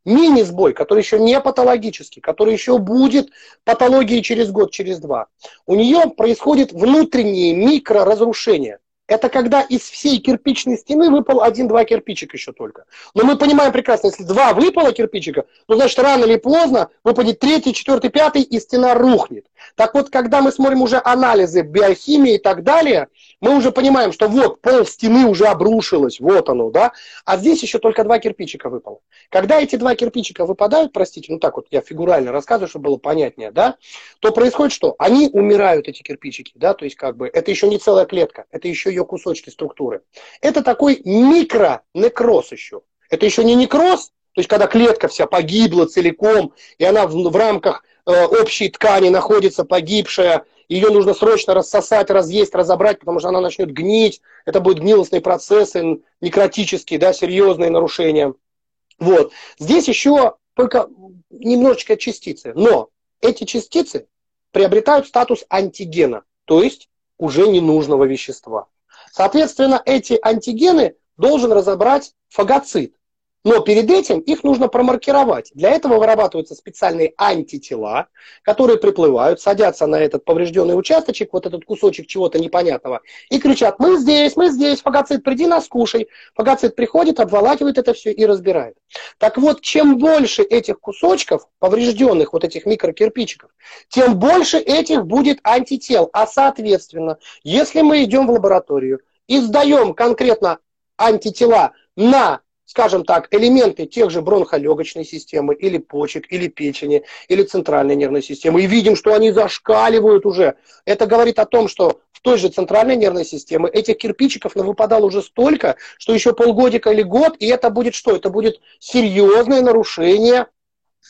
мини-сбой, который еще не патологический, который еще будет патологией через год, через два, у нее происходит внутреннее микроразрушение. Это когда из всей кирпичной стены выпал один-два кирпичика еще только. Но мы понимаем прекрасно, если два выпало кирпичика, то значит рано или поздно выпадет третий, четвертый, пятый, и стена рухнет. Так вот, когда мы смотрим уже анализы биохимии и так далее, мы уже понимаем, что вот пол стены уже обрушилось, вот оно, да, а здесь еще только два кирпичика выпало. Когда эти два кирпичика выпадают, простите, ну так вот я фигурально рассказываю, чтобы было понятнее, да, то происходит что? Они умирают, эти кирпичики, да, то есть как бы это еще не целая клетка, это еще ее кусочки структуры. Это такой микронекроз еще. Это еще не некроз, то есть когда клетка вся погибла целиком, и она в, в рамках э, общей ткани находится погибшая, ее нужно срочно рассосать, разъесть, разобрать, потому что она начнет гнить, это будут гнилостные процессы, некротические, да, серьезные нарушения. Вот. Здесь еще только немножечко частицы, но эти частицы приобретают статус антигена, то есть уже ненужного вещества. Соответственно, эти антигены должен разобрать фагоцит. Но перед этим их нужно промаркировать. Для этого вырабатываются специальные антитела, которые приплывают, садятся на этот поврежденный участочек, вот этот кусочек чего-то непонятного, и кричат, мы здесь, мы здесь, фагоцит, приди нас кушай. Фагоцит приходит, обволакивает это все и разбирает. Так вот, чем больше этих кусочков, поврежденных вот этих микрокирпичиков, тем больше этих будет антител. А соответственно, если мы идем в лабораторию и сдаем конкретно антитела на скажем так, элементы тех же бронхолегочной системы, или почек, или печени, или центральной нервной системы, и видим, что они зашкаливают уже. Это говорит о том, что в той же центральной нервной системе этих кирпичиков выпадало уже столько, что еще полгодика или год, и это будет что? Это будет серьезное нарушение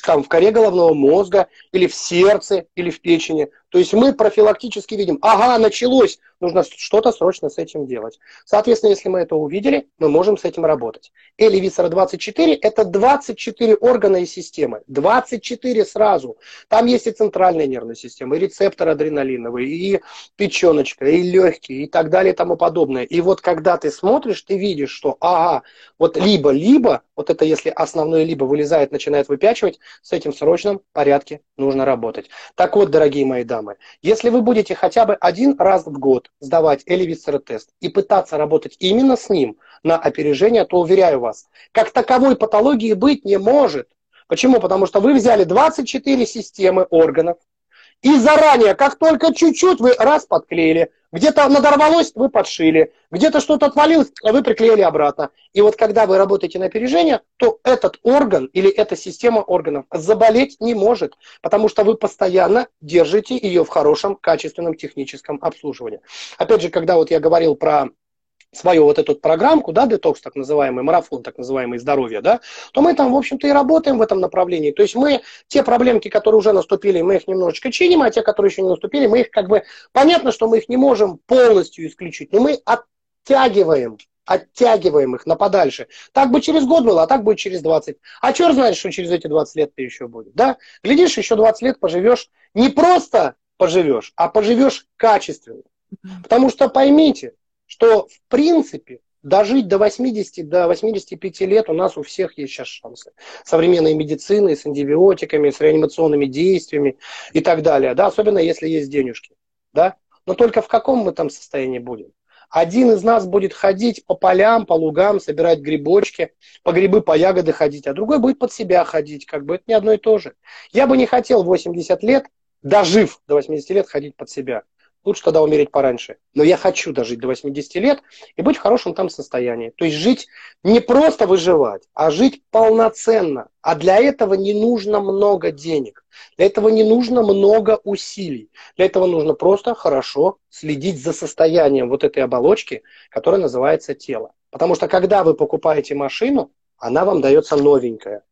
там, в коре головного мозга, или в сердце, или в печени. То есть мы профилактически видим, ага, началось, нужно что-то срочно с этим делать. Соответственно, если мы это увидели, мы можем с этим работать. Эли Висера 24 – это 24 органа и системы. 24 сразу. Там есть и центральная нервная система, и рецептор адреналиновый, и печеночка, и легкие, и так далее, и тому подобное. И вот когда ты смотришь, ты видишь, что ага, вот либо-либо, вот это если основное либо вылезает, начинает выпячивать, с этим в срочном порядке нужно работать. Так вот, дорогие мои дамы, самое. Если вы будете хотя бы один раз в год сдавать элевицер тест и пытаться работать именно с ним на опережение, то уверяю вас, как таковой патологии быть не может. Почему? Потому что вы взяли 24 системы органов, и заранее, как только чуть-чуть вы раз подклеили, где-то надорвалось, вы подшили, где-то что-то отвалилось, вы приклеили обратно. И вот когда вы работаете на опережение, то этот орган или эта система органов заболеть не может, потому что вы постоянно держите ее в хорошем, качественном техническом обслуживании. Опять же, когда вот я говорил про свою вот эту программку, да, детокс так называемый, марафон так называемый здоровье, да, то мы там, в общем-то, и работаем в этом направлении. То есть мы те проблемки, которые уже наступили, мы их немножечко чиним, а те, которые еще не наступили, мы их как бы, понятно, что мы их не можем полностью исключить, но мы оттягиваем оттягиваем их на подальше. Так бы через год было, а так будет через 20. А черт знает, что через эти 20 лет ты еще будет. Да? Глядишь, еще 20 лет поживешь, не просто поживешь, а поживешь качественно. Потому что поймите, что в принципе дожить до 80, до 85 лет у нас у всех есть сейчас шансы. Современной медицины, с антибиотиками, с реанимационными действиями и так далее. Да? Особенно если есть денежки. Да? Но только в каком мы там состоянии будем? Один из нас будет ходить по полям, по лугам, собирать грибочки, по грибы, по ягоды ходить, а другой будет под себя ходить. Как бы это не одно и то же. Я бы не хотел 80 лет, дожив до 80 лет, ходить под себя. Лучше тогда умереть пораньше. Но я хочу дожить до 80 лет и быть в хорошем там состоянии. То есть жить не просто выживать, а жить полноценно. А для этого не нужно много денег. Для этого не нужно много усилий. Для этого нужно просто хорошо следить за состоянием вот этой оболочки, которая называется тело. Потому что когда вы покупаете машину, она вам дается новенькая.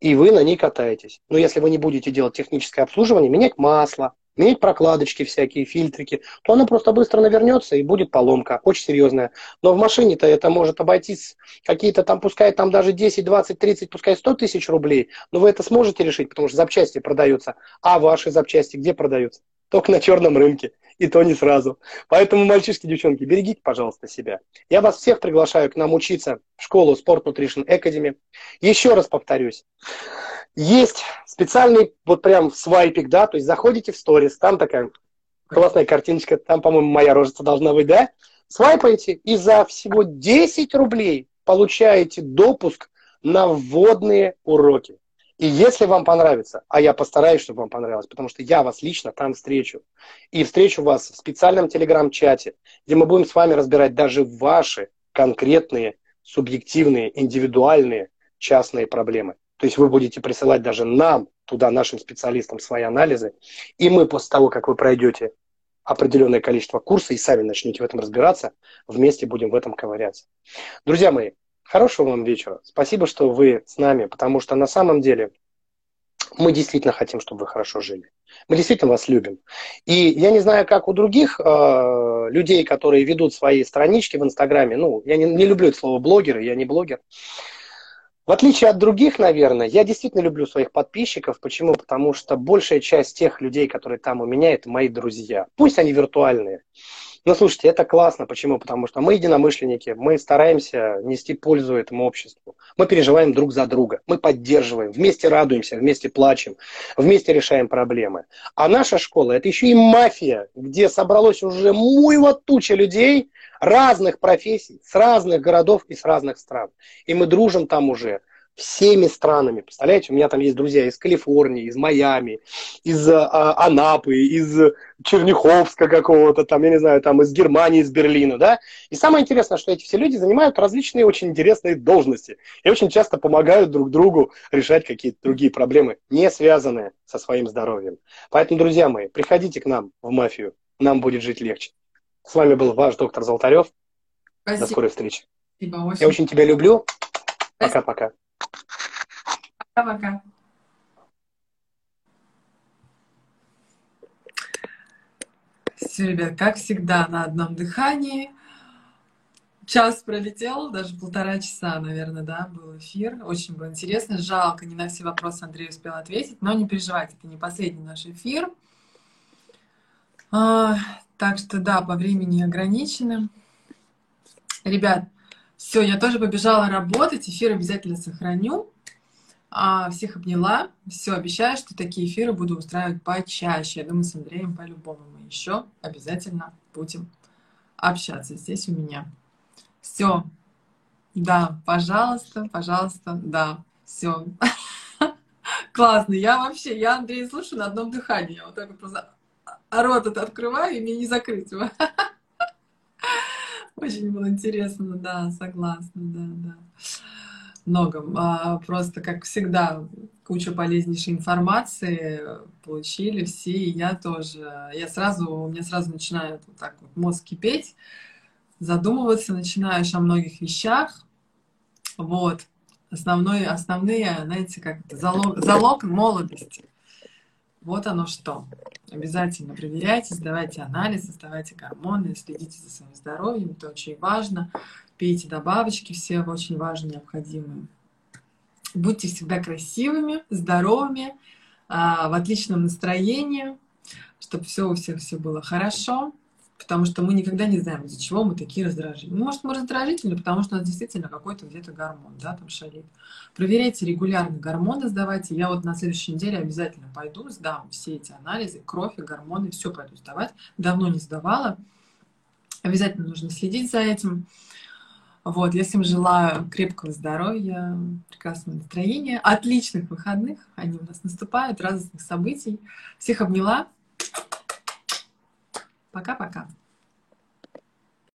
И вы на ней катаетесь. Но если вы не будете делать техническое обслуживание, менять масло, менять прокладочки всякие, фильтрики, то она просто быстро навернется и будет поломка, очень серьезная. Но в машине-то это может обойтись какие-то там, пускай там даже 10, 20, 30, пускай 100 тысяч рублей, но вы это сможете решить, потому что запчасти продаются. А ваши запчасти где продаются? Только на черном рынке. И то не сразу. Поэтому, мальчишки, девчонки, берегите, пожалуйста, себя. Я вас всех приглашаю к нам учиться в школу Sport Nutrition Academy. Еще раз повторюсь. Есть специальный вот прям свайпик, да, то есть заходите в сторис, там такая классная картиночка, там, по-моему, моя рожица должна быть, да? свайпаете и за всего 10 рублей получаете допуск на вводные уроки. И если вам понравится, а я постараюсь, чтобы вам понравилось, потому что я вас лично там встречу. И встречу вас в специальном телеграм-чате, где мы будем с вами разбирать даже ваши конкретные, субъективные, индивидуальные, частные проблемы. То есть вы будете присылать даже нам, туда, нашим специалистам, свои анализы. И мы после того, как вы пройдете определенное количество курса и сами начнете в этом разбираться, вместе будем в этом ковыряться. Друзья мои, хорошего вам вечера. Спасибо, что вы с нами, потому что на самом деле мы действительно хотим, чтобы вы хорошо жили. Мы действительно вас любим. И я не знаю, как у других э, людей, которые ведут свои странички в Инстаграме, ну, я не, не люблю это слово блогеры, я не блогер, в отличие от других, наверное, я действительно люблю своих подписчиков. Почему? Потому что большая часть тех людей, которые там у меня, это мои друзья. Пусть они виртуальные. Но слушайте, это классно. Почему? Потому что мы единомышленники, мы стараемся нести пользу этому обществу. Мы переживаем друг за друга, мы поддерживаем, вместе радуемся, вместе плачем, вместе решаем проблемы. А наша школа – это еще и мафия, где собралось уже муйва туча людей, разных профессий, с разных городов и с разных стран. И мы дружим там уже всеми странами. Представляете, у меня там есть друзья из Калифорнии, из Майами, из а, Анапы, из Черняховска какого-то, там, я не знаю, там из Германии, из Берлина, да. И самое интересное, что эти все люди занимают различные очень интересные должности и очень часто помогают друг другу решать какие-то другие проблемы, не связанные со своим здоровьем. Поэтому, друзья мои, приходите к нам в мафию, нам будет жить легче. С вами был ваш доктор Золотарев. Спасибо. До скорой встречи. Спасибо, очень. Я очень тебя люблю. Пока-пока. Пока-пока. Все, ребят, как всегда, на одном дыхании. Час пролетел, даже полтора часа, наверное, да, был эфир. Очень было интересно. Жалко, не на все вопросы Андрей успел ответить, но не переживайте, это не последний наш эфир. А, так что да, по времени ограничены. Ребят, все, я тоже побежала работать, эфир обязательно сохраню. А, всех обняла. Все, обещаю, что такие эфиры буду устраивать почаще. Я думаю, с Андреем по-любому мы еще обязательно будем общаться здесь у меня. Все. Да, пожалуйста, пожалуйста, да, все. Классно. Я вообще, я Андрея слушаю на одном дыхании. Я вот так вот просто рот это открываю, и мне не закрыть его. Очень было интересно, да, согласна, да, да. Много. А, просто, как всегда, куча полезнейшей информации получили все, и я тоже. Я сразу, у меня сразу начинает вот так вот мозг кипеть, задумываться начинаешь о многих вещах. Вот. Основной, основные, знаете, как залог, залог молодости. Вот оно что. Обязательно проверяйте, сдавайте анализы, сдавайте гормоны, следите за своим здоровьем, это очень важно. Пейте добавочки все очень важные, необходимые. Будьте всегда красивыми, здоровыми, а, в отличном настроении, чтобы все у всех все было хорошо потому что мы никогда не знаем, из-за чего мы такие раздражительные. Ну, может, мы раздражительны, потому что у нас действительно какой-то где-то гормон, да, там шалит. Проверяйте регулярно гормоны, сдавайте. Я вот на следующей неделе обязательно пойду, сдам все эти анализы, кровь и гормоны, все пойду сдавать. Давно не сдавала. Обязательно нужно следить за этим. Вот, я всем желаю крепкого здоровья, прекрасного настроения, отличных выходных. Они у нас наступают, радостных событий. Всех обняла. Пока-пока.